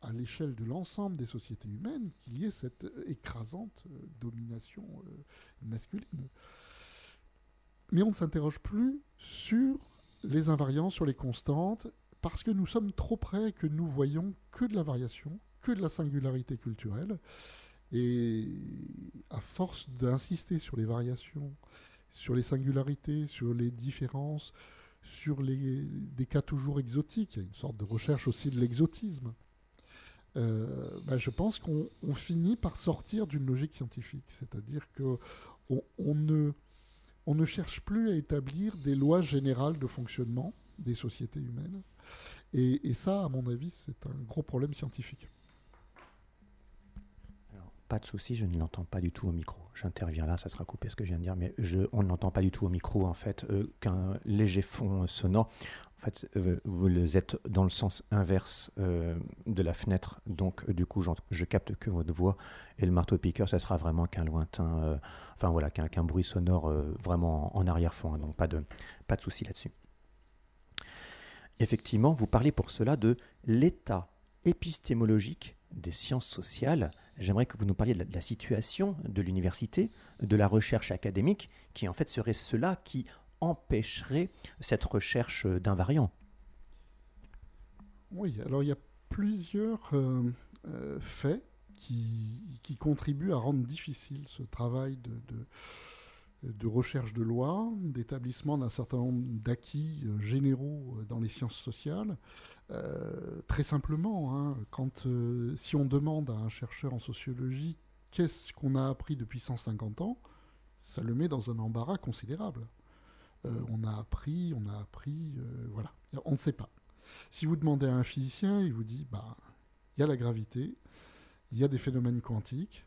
à l'échelle de l'ensemble des sociétés humaines qu'il y ait cette écrasante domination masculine. Mais on ne s'interroge plus sur les invariants, sur les constantes parce que nous sommes trop près que nous voyons que de la variation, que de la singularité culturelle. Et à force d'insister sur les variations, sur les singularités, sur les différences, sur les, des cas toujours exotiques, il y a une sorte de recherche aussi de l'exotisme, euh, bah, je pense qu'on finit par sortir d'une logique scientifique. C'est-à-dire qu'on on ne, on ne cherche plus à établir des lois générales de fonctionnement des sociétés humaines, et, ça, à mon avis, c'est un gros problème scientifique. pas de souci, je ne l'entends pas du tout au micro. J'interviens là, ça sera coupé ce que je viens de dire, mais je, on ne l'entend pas du tout au micro, en fait, euh, qu'un léger fond sonore. En fait, euh, vous êtes dans le sens inverse euh, de la fenêtre, donc du coup, je capte que votre voix et le marteau-piqueur, ça sera vraiment qu'un lointain, enfin voilà, qu'un bruit sonore vraiment en, arrière-fond, hein, donc pas de, pas de souci là-dessus. Effectivement, vous parlez pour cela de l'état épistémologique des sciences sociales. J'aimerais que vous nous parliez de la, situation de l'université, de la recherche académique, qui en fait serait cela qui empêcherait cette recherche d'invariants. Oui, alors il y a plusieurs euh, euh, faits qui, contribuent à rendre difficile ce travail de de recherche de loi, d'établissement d'un certain nombre d'acquis euh, généraux euh, dans les sciences sociales. Euh, très simplement, hein, si on demande à un chercheur en sociologie qu'est-ce qu'on a appris depuis 150 ans, ça le met dans un embarras considérable. on a appris, on a appris, voilà, on ne sait pas. Si vous demandez à un physicien, il vous dit, bah, il y a la gravité, il y a des phénomènes quantiques,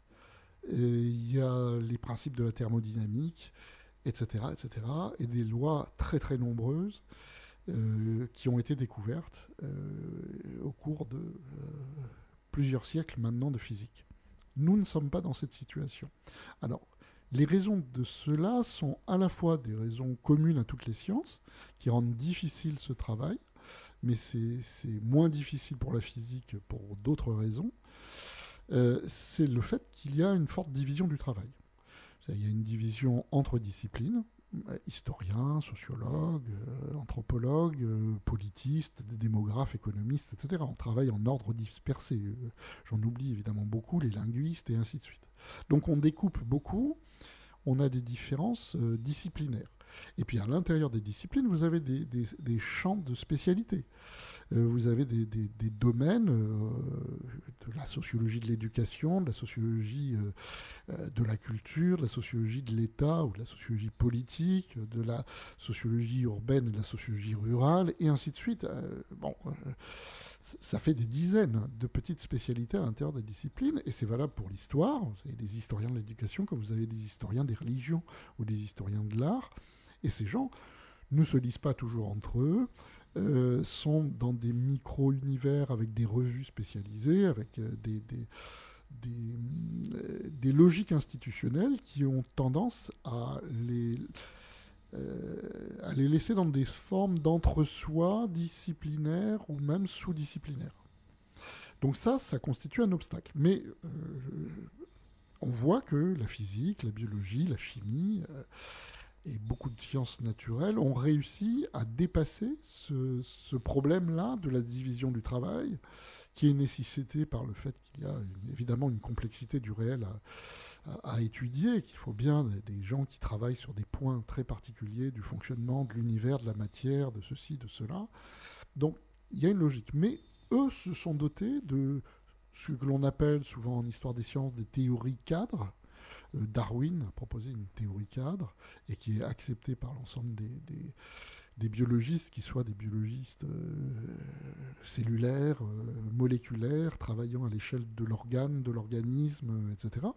il y a les principes de la thermodynamique, etc., etc., et des lois très très nombreuses euh, qui ont été découvertes euh, au cours de euh, plusieurs siècles maintenant de physique. Nous ne sommes pas dans cette situation. Alors, Les raisons de cela sont à la fois des raisons communes à toutes les sciences, qui rendent difficile ce travail, mais c'est moins difficile pour la physique pour d'autres raisons. Euh, c'est le fait qu'il y a une forte division du travail. Il y a une division entre disciplines, euh, historiens, sociologues, euh, anthropologues, politistes, démographes, économistes, etc. On travaille en ordre dispersé. J'en oublie évidemment beaucoup, les linguistes et ainsi de suite. Donc on découpe beaucoup, on a des différences disciplinaires. Et puis à l'intérieur des disciplines, vous avez des, champs de spécialité. Euh, vous avez des, domaines euh, de la sociologie de l'éducation, de la sociologie euh, de la culture, de la sociologie de l'État ou de la sociologie politique, de la sociologie urbaine et de la sociologie rurale, et ainsi de suite. bon ça fait des dizaines de petites spécialités à l'intérieur des disciplines, et c'est valable pour l'histoire. Vous avez des historiens de l'éducation, comme vous avez des historiens des religions ou des historiens de l'art. Et ces gens ne se lisent pas toujours entre eux, euh, sont dans des micro-univers avec des revues spécialisées, avec euh, des, euh, des, logiques institutionnelles qui ont tendance à les laisser dans des formes d'entre-soi disciplinaires ou même sous-disciplinaires. Donc ça, ça constitue un obstacle. Mais on voit que la physique, la biologie, la chimie et beaucoup de sciences naturelles ont réussi à dépasser ce, problème-là de la division du travail, qui est nécessité par le fait qu'il y a évidemment une complexité du réel à, étudier, qu'il faut bien des, gens qui travaillent sur des points très particuliers du fonctionnement de l'univers, de la matière, de ceci, de cela. Donc il y a une logique. Mais eux se sont dotés de ce que l'on appelle souvent en histoire des sciences des théories cadres, Darwin a proposé une théorie cadre et qui est acceptée par l'ensemble des, biologistes, qui soient des biologistes euh, cellulaires, euh, moléculaires, travaillant à l'échelle de l'organe, de l'organisme, etc.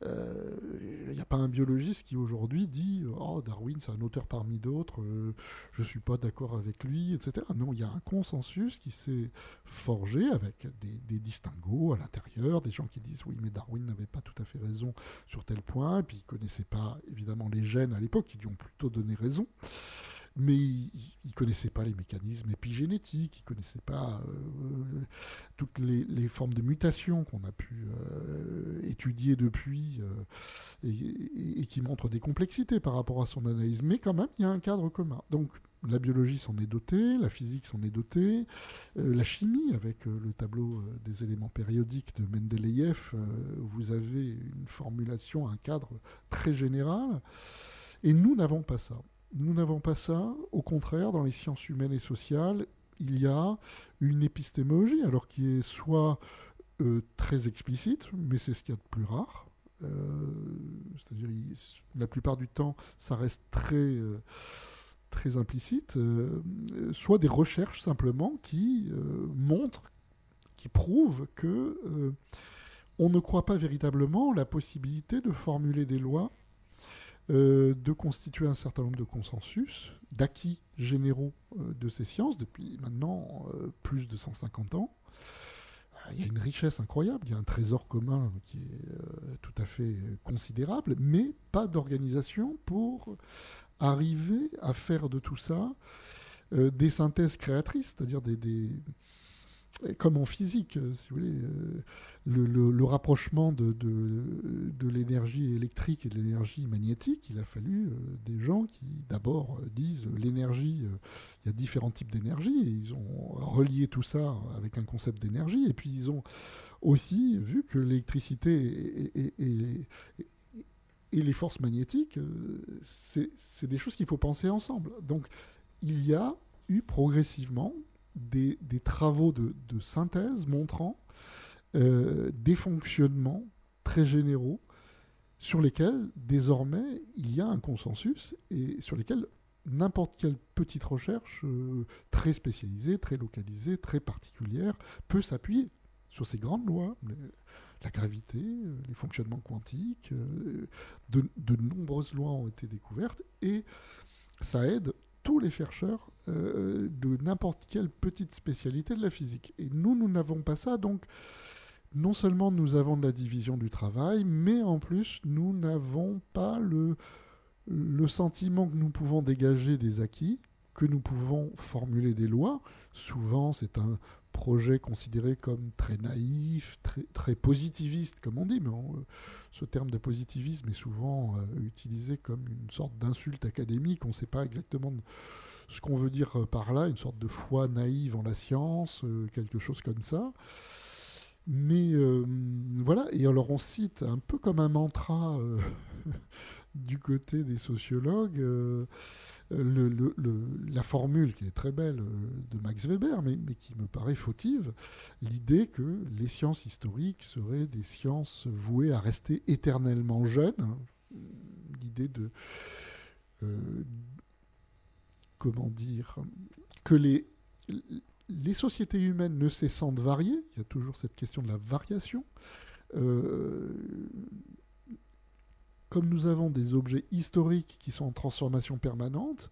Il euh, n'y a pas un biologiste qui aujourd'hui dit Oh, Darwin, c'est un auteur parmi d'autres, euh, je ne suis pas d'accord avec lui, etc. Non, il y a un consensus qui s'est forgé avec des, des à l'intérieur, des gens qui disent Oui, mais Darwin n'avait pas tout à fait raison sur tel point, et puis il ne connaissait pas évidemment les gènes à l'époque, qui lui ont plutôt donné raison mais il ne connaissait pas les mécanismes épigénétiques, il ne connaissait pas euh, toutes les, formes de mutation qu'on a pu euh, étudier depuis euh, et, qui montrent des complexités par rapport à son analyse. Mais quand même, il y a un cadre commun. Donc la biologie s'en est dotée, la physique s'en est dotée, la chimie avec le tableau des éléments périodiques de Mendeleïev, vous avez une formulation, un cadre très général. Et nous n'avons pas ça. Nous n'avons pas ça. Au contraire, dans les sciences humaines et sociales, il y a une épistémologie, alors qui est soit euh, très explicite, mais c'est ce qu'il y a de plus rare. Euh, c'est-à-dire, la plupart du temps, ça reste très, euh, très implicite, soit des recherches simplement qui montrent, qui prouvent que on ne croit pas véritablement la possibilité de formuler des lois euh, de constituer un certain nombre de consensus, d'acquis généraux euh, de ces sciences depuis maintenant euh, plus de 150 ans. Il y a une richesse incroyable, il y a un trésor commun qui est tout à fait considérable, mais pas d'organisation pour arriver à faire de tout ça des synthèses créatrices, c'est-à-dire des, comme en physique, euh, si vous voulez, euh, le, rapprochement de, l'énergie électrique et de l'énergie magnétique, il a fallu euh, des gens qui d'abord disent l'énergie, il y a différents types d'énergie, et ils ont relié tout ça avec un concept d'énergie, et puis ils ont aussi vu que l'électricité et, les forces magnétiques, c'est des choses qu'il faut penser ensemble. Donc il y a eu progressivement des, travaux de, synthèse montrant euh, des fonctionnements très généraux sur lesquels désormais il y a un consensus et sur lesquels n'importe quelle petite recherche euh, très spécialisée, très localisée, très particulière peut s'appuyer sur ces grandes lois, la gravité, euh, les fonctionnements quantiques, de, nombreuses lois ont été découvertes et ça aide tous les chercheurs euh, de n'importe quelle petite spécialité de la physique. Et nous, nous n'avons pas ça, donc non seulement nous avons de la division du travail, mais en plus nous n'avons pas le, le sentiment que nous pouvons dégager des acquis, que nous pouvons formuler des lois. Souvent, c'est un projet considéré comme très naïf, très, très positiviste, comme on dit, mais ce terme de positivisme est souvent euh, utilisé comme une sorte d'insulte académique. On ne sait pas exactement ce qu'on veut dire par là, une sorte de foi naïve en la science, euh, quelque chose comme ça. Mais euh, voilà, et alors on cite un peu comme un mantra du côté des sociologues la formule qui est très belle euh, de Max Weber, mais, qui me paraît fautive, l'idée que les sciences historiques seraient des sciences vouées à rester éternellement jeunes, hein. l'idée de... Euh, comment dire Que les, les sociétés humaines ne cessant de varier, il y a toujours cette question de la variation, euh, comme nous avons des objets historiques qui sont en transformation permanente,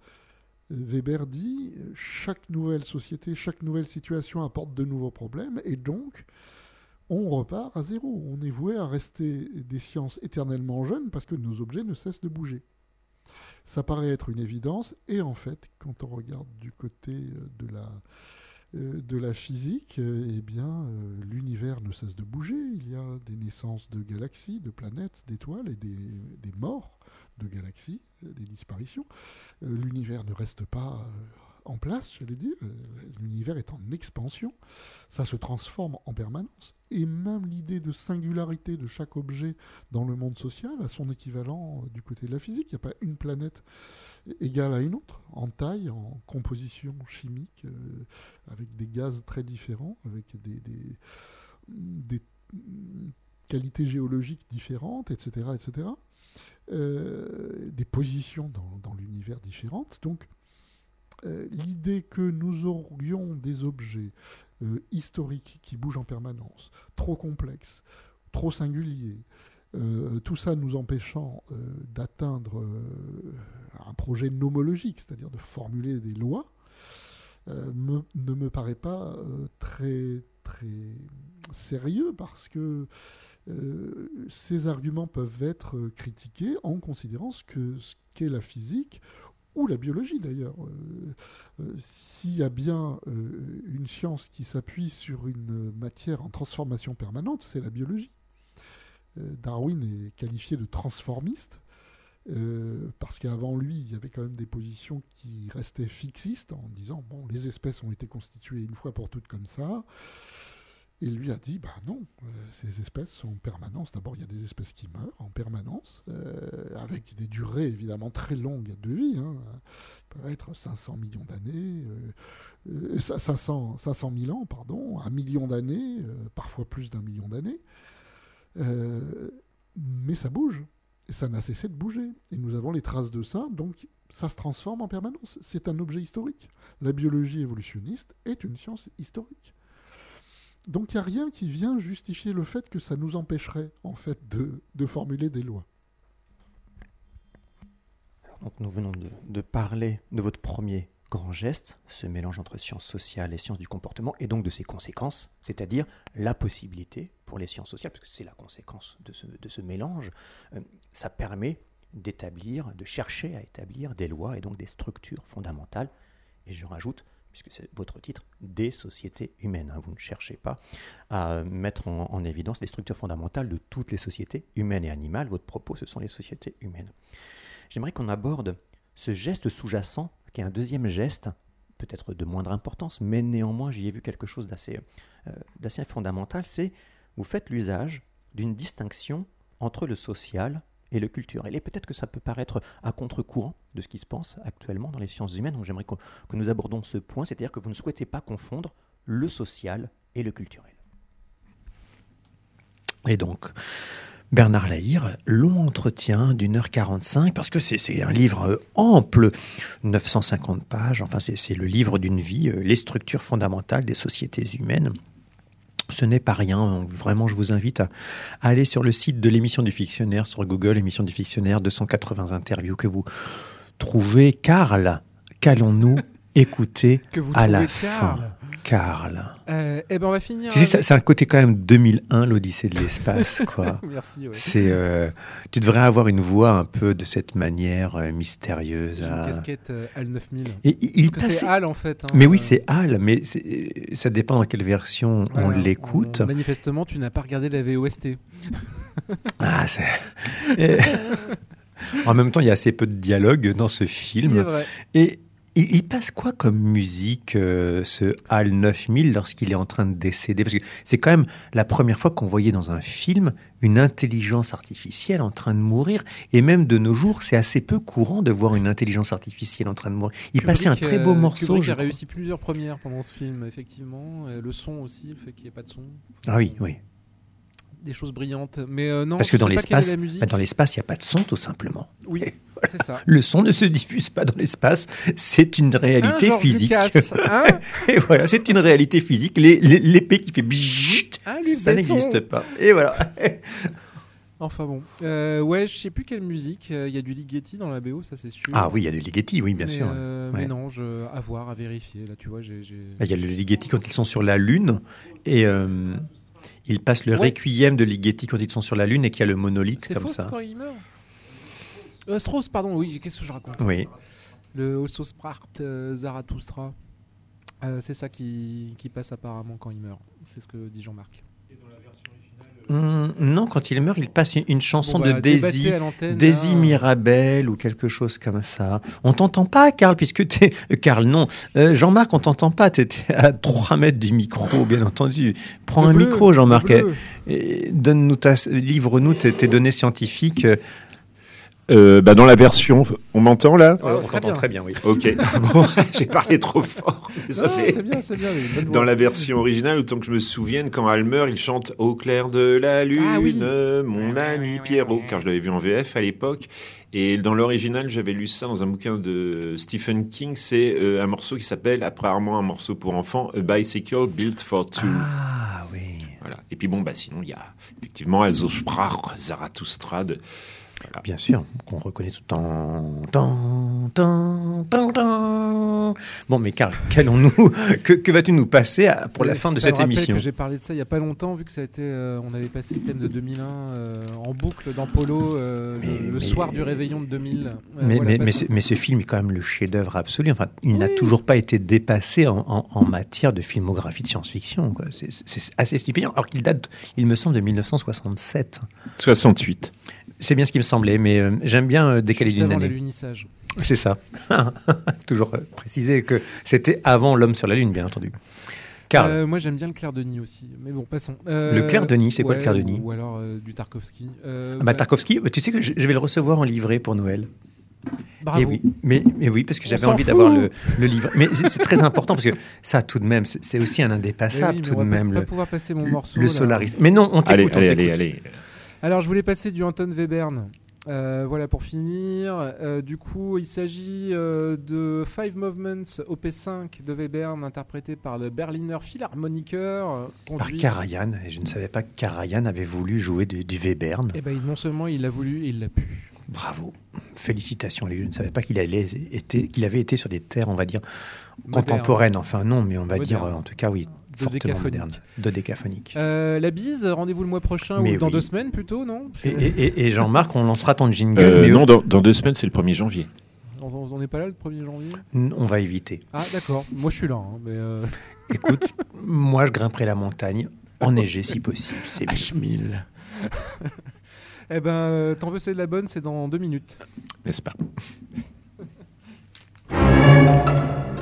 euh, Weber dit chaque nouvelle société, chaque nouvelle situation apporte de nouveaux problèmes et donc on repart à zéro. On est voué à rester des sciences éternellement jeunes parce que nos objets ne cessent de bouger. Ça paraît être une évidence et en fait, quand on regarde du côté euh, de la de la physique, euh, eh bien, euh, l'univers ne cesse de bouger. Il y a des naissances de galaxies, de planètes, d'étoiles et des, des, morts de galaxies, des disparitions. l'univers ne reste pas en place, j'allais dire. Euh, l'univers est en expansion, ça se transforme en permanence. Et même l'idée de singularité de chaque objet dans le monde social a son équivalent euh, du côté de la physique. Il n'y a pas une planète égale à une autre, en taille, en composition chimique, euh, avec des gaz très différents, avec des, qualités géologiques différentes, etc. etc. des positions dans, dans l'univers différentes. Donc, l'idée que nous aurions des objets euh, historiques qui bougent en permanence, trop complexes, trop singuliers, euh, tout ça nous empêchant d'atteindre un projet nomologique, c'est-à-dire de formuler des lois, ne me paraît pas très, très sérieux parce que ces arguments peuvent être critiqués en considérant ce qu'est la physique ou la biologie d'ailleurs. Euh, euh, s'il y a bien euh, une science qui s'appuie sur une matière en transformation permanente, c'est la biologie. Darwin est qualifié de transformiste. parce qu'avant lui, il y avait quand même des positions qui restaient fixistes en disant bon, les espèces ont été constituées une fois pour toutes comme ça. Et lui a dit, bah non, euh, ces espèces sont en permanence. D'abord, il y a des espèces qui meurent en permanence, euh, avec des durées évidemment très longues de vie. Hein. Ça peut être 500 millions d'années, 500, 500 000 ans, pardon, un million d'années, euh, parfois plus d'un million d'années. mais ça bouge, et ça n'a cessé de bouger. Et nous avons les traces de ça, donc ça se transforme en permanence. C'est un objet historique. La biologie évolutionniste est une science historique. Donc il n'y a rien qui vient justifier le fait que ça nous empêcherait en fait de, formuler des lois. donc nous venons de, parler de votre premier grand geste, ce mélange entre sciences sociales et sciences du comportement, et donc de ses conséquences, c'est-à-dire la possibilité pour les sciences sociales, parce que c'est la conséquence de ce, mélange, euh, ça permet d'établir, de chercher à établir des lois et donc des structures fondamentales, et je rajoute puisque c'est votre titre, des sociétés humaines. Hein. Vous ne cherchez pas à mettre en, évidence les structures fondamentales de toutes les sociétés humaines et animales. Votre propos, ce sont les sociétés humaines. J'aimerais qu'on aborde ce geste sous-jacent, qui est un deuxième geste, peut-être de moindre importance, mais néanmoins j'y ai vu quelque chose d'assez euh, fondamental, c'est vous faites l'usage d'une distinction entre le social et le culturel. Et peut-être que ça peut paraître à contre-courant de ce qui se pense actuellement dans les sciences humaines. Donc j'aimerais que, nous abordons ce point, c'est-à-dire que vous ne souhaitez pas confondre le social et le culturel. Et donc, Bernard Lahire, long entretien d'une heure 45, parce que c'est un livre ample, 950 pages, enfin c'est le livre d'une vie, euh, les structures fondamentales des sociétés humaines. Ce n'est pas rien. Vraiment, je vous invite à, aller sur le site de l'émission du fictionnaire, sur Google, émission du fictionnaire, 280 interviews que vous trouvez. Karl, qu'allons-nous écouter à la fin? Karl. Euh, eh ben on va finir. Tu sais, avec- c'est un côté quand même 2001, l'Odyssée de l'espace, quoi. Merci. Ouais. C'est, euh, tu devrais avoir une voix un peu de cette manière euh, mystérieuse. Une à- casquette HAL 9000. Et il- il Parce que c'est HAL en fait. hein. Mais oui, c'est Hal, mais ça dépend dans quelle version on l'écoute. on- Manifestement, tu n'as pas regardé la VOST. Ah, c'est. Et- en même temps, il y a assez peu de dialogue dans ce film. Et il, il passe quoi comme musique, euh, ce HAL 9000, lorsqu'il est en train de décéder? Parce que c'est quand même la première fois qu'on voyait dans un film une intelligence artificielle en train de mourir. Et même de nos jours, c'est assez peu courant de voir une intelligence artificielle en train de mourir. Il Kubrick, passait un très beau euh, morceau. Kubrick je a réussi plusieurs premières pendant ce film, effectivement. Le son aussi, le fait qu'il n'y ait pas de son. Ah oui, oui. Des choses brillantes. Mais euh, non, Parce que dans l'espace, bah, dans l'espace, il n'y a pas de son, tout simplement. Oui, c'est ça. Le son ne se diffuse pas dans l'espace, c'est une réalité Hein, physique. Lucas, hein Et voilà, c'est une réalité physique. L'épée qui fait bzzzt, Ah, ça n'existe pas. Et voilà. Enfin bon. Euh, ouais, je sais plus quelle musique. Euh, Il y a du Ligeti dans la BO, ça c'est sûr. Ah oui, il y a le Ligeti, oui, bien mais, sûr. euh, Ouais. Mais non, je... à voir, à vérifier. Là, tu vois, j'ai- Il y a le Ligeti quand ils sont sur la Lune. Et euh, ils passent le Ouais. requiem de Ligeti quand ils sont sur la Lune et qu'il y a le monolithe C'est comme Faust ça. quand il meurt euh, Strauss, pardon, oui, qu'est-ce que je raconte Oui. Le Osso Sprart euh, Zarathustra. Euh, c'est ça qui, qui passe apparemment quand il meurt. C'est ce que dit Jean-Marc. Hum, non, quand il meurt, il passe une, chanson Bon, de bah, Daisy. Daisy. Mirabel ou quelque chose comme ça. On t'entend pas, Karl, puisque t'es. euh, Karl, non. Euh, Jean-Marc, on t'entend pas. T'étais à 3 mètres du micro, bien entendu. Prends Le un bleu, micro, Jean-Marc. et Donne-nous ta, livre-nous tes, tes données scientifiques. Euh, bah, dans la version, on m'entend là on t'entend très bien, oui. Ok. Bon, j'ai parlé trop fort. Désolé. c'est bien, c'est bien. bonne Dans la version originale, autant que je me souvienne, quand meurt, il chante Au clair de la lune, Ah oui. mon ami Pierrot, car je l'avais vu en VF à l'époque. Et dans l'original, j'avais lu ça dans un bouquin de Stephen King. C'est euh, un morceau qui s'appelle, apparemment un morceau pour enfants, A Bicycle Built for Two. Ah oui. Voilà. Et puis bon, bah sinon, il y a effectivement Also Sprach Zarathustra Bien sûr, qu'on reconnaît tout le temps. Bon, mais Karl, qu'allons-nous Que, que vas-tu nous passer à- pour la Ça- fin de cette émission J'ai parlé de ça il y a pas longtemps, vu que ça a été, euh, on avait passé le thème de 2001 euh, en boucle dans Polo euh, Mais- le, le mais- soir du réveillon de 2000. Euh, mais, voilà, mais, ce, mais ce film est quand même le chef-d'œuvre absolu. Enfin, il n'a toujours pas été dépassé en, en- en matière de filmographie de science-fiction. c'est assez stupéfiant. Alors qu'il date, il me semble, de 1967. 68. C'est bien ce qui me semblait, mais euh, j'aime bien euh, décaler d'une avant année. l'alunissage. C'est ça. Toujours euh, préciser que c'était avant l'homme sur la Lune, bien entendu. Karl, Euh, moi j'aime bien le clair de Nid aussi, mais bon passons. Euh, Le clair de Nid, c'est quoi le clair de ou- Nid Ou alors euh, du Tarkovsky. Euh, ah bah, Tarkovsky, tu sais que je, je vais le recevoir en livret pour Noël. bravo. Et oui, mais, mais oui, parce que On j'avais envie d'avoir le, le livre. Mais c'est très important parce que ça, tout de même, c'est aussi un indépassable, oui, tout on de même. pas, Le, pas pouvoir passer mon morceau. le là. Solaris. Mais non, on Allez, t'écoute, on allez, allez, t'écoute. allez. Alors je voulais passer du Anton Webern. Euh, voilà pour finir. Euh, du coup, il s'agit euh, de Five Movements OP5 de Webern, interprété par le Berliner Philharmoniker. Par Karajan. Et je ne savais pas que Karajan avait voulu jouer du, du Webern. Eh ben, non seulement il l'a voulu, il l'a pu. Bravo. Félicitations. Je ne savais pas qu'il allait été- qu'il avait été sur des terres, on va dire, Moderne. contemporaines. Enfin, non, mais on va Moderne. dire, en tout cas, oui, de décaphonique. Euh, la bise, rendez-vous le mois prochain ou dans deux semaines plutôt, non Et, Jean-Marc, on lancera ton jingle. Euh, mais non, dans, deux semaines, c'est le 1er janvier. On n'est pas là le 1er janvier On va éviter. Ah, d'accord. Moi, je suis là. Hein, euh. Écoute, moi, je grimperai la montagne, enneigée si possible. C'est H1000. eh ben, t'en veux, c'est de la bonne, c'est dans deux minutes. N'est-ce pas?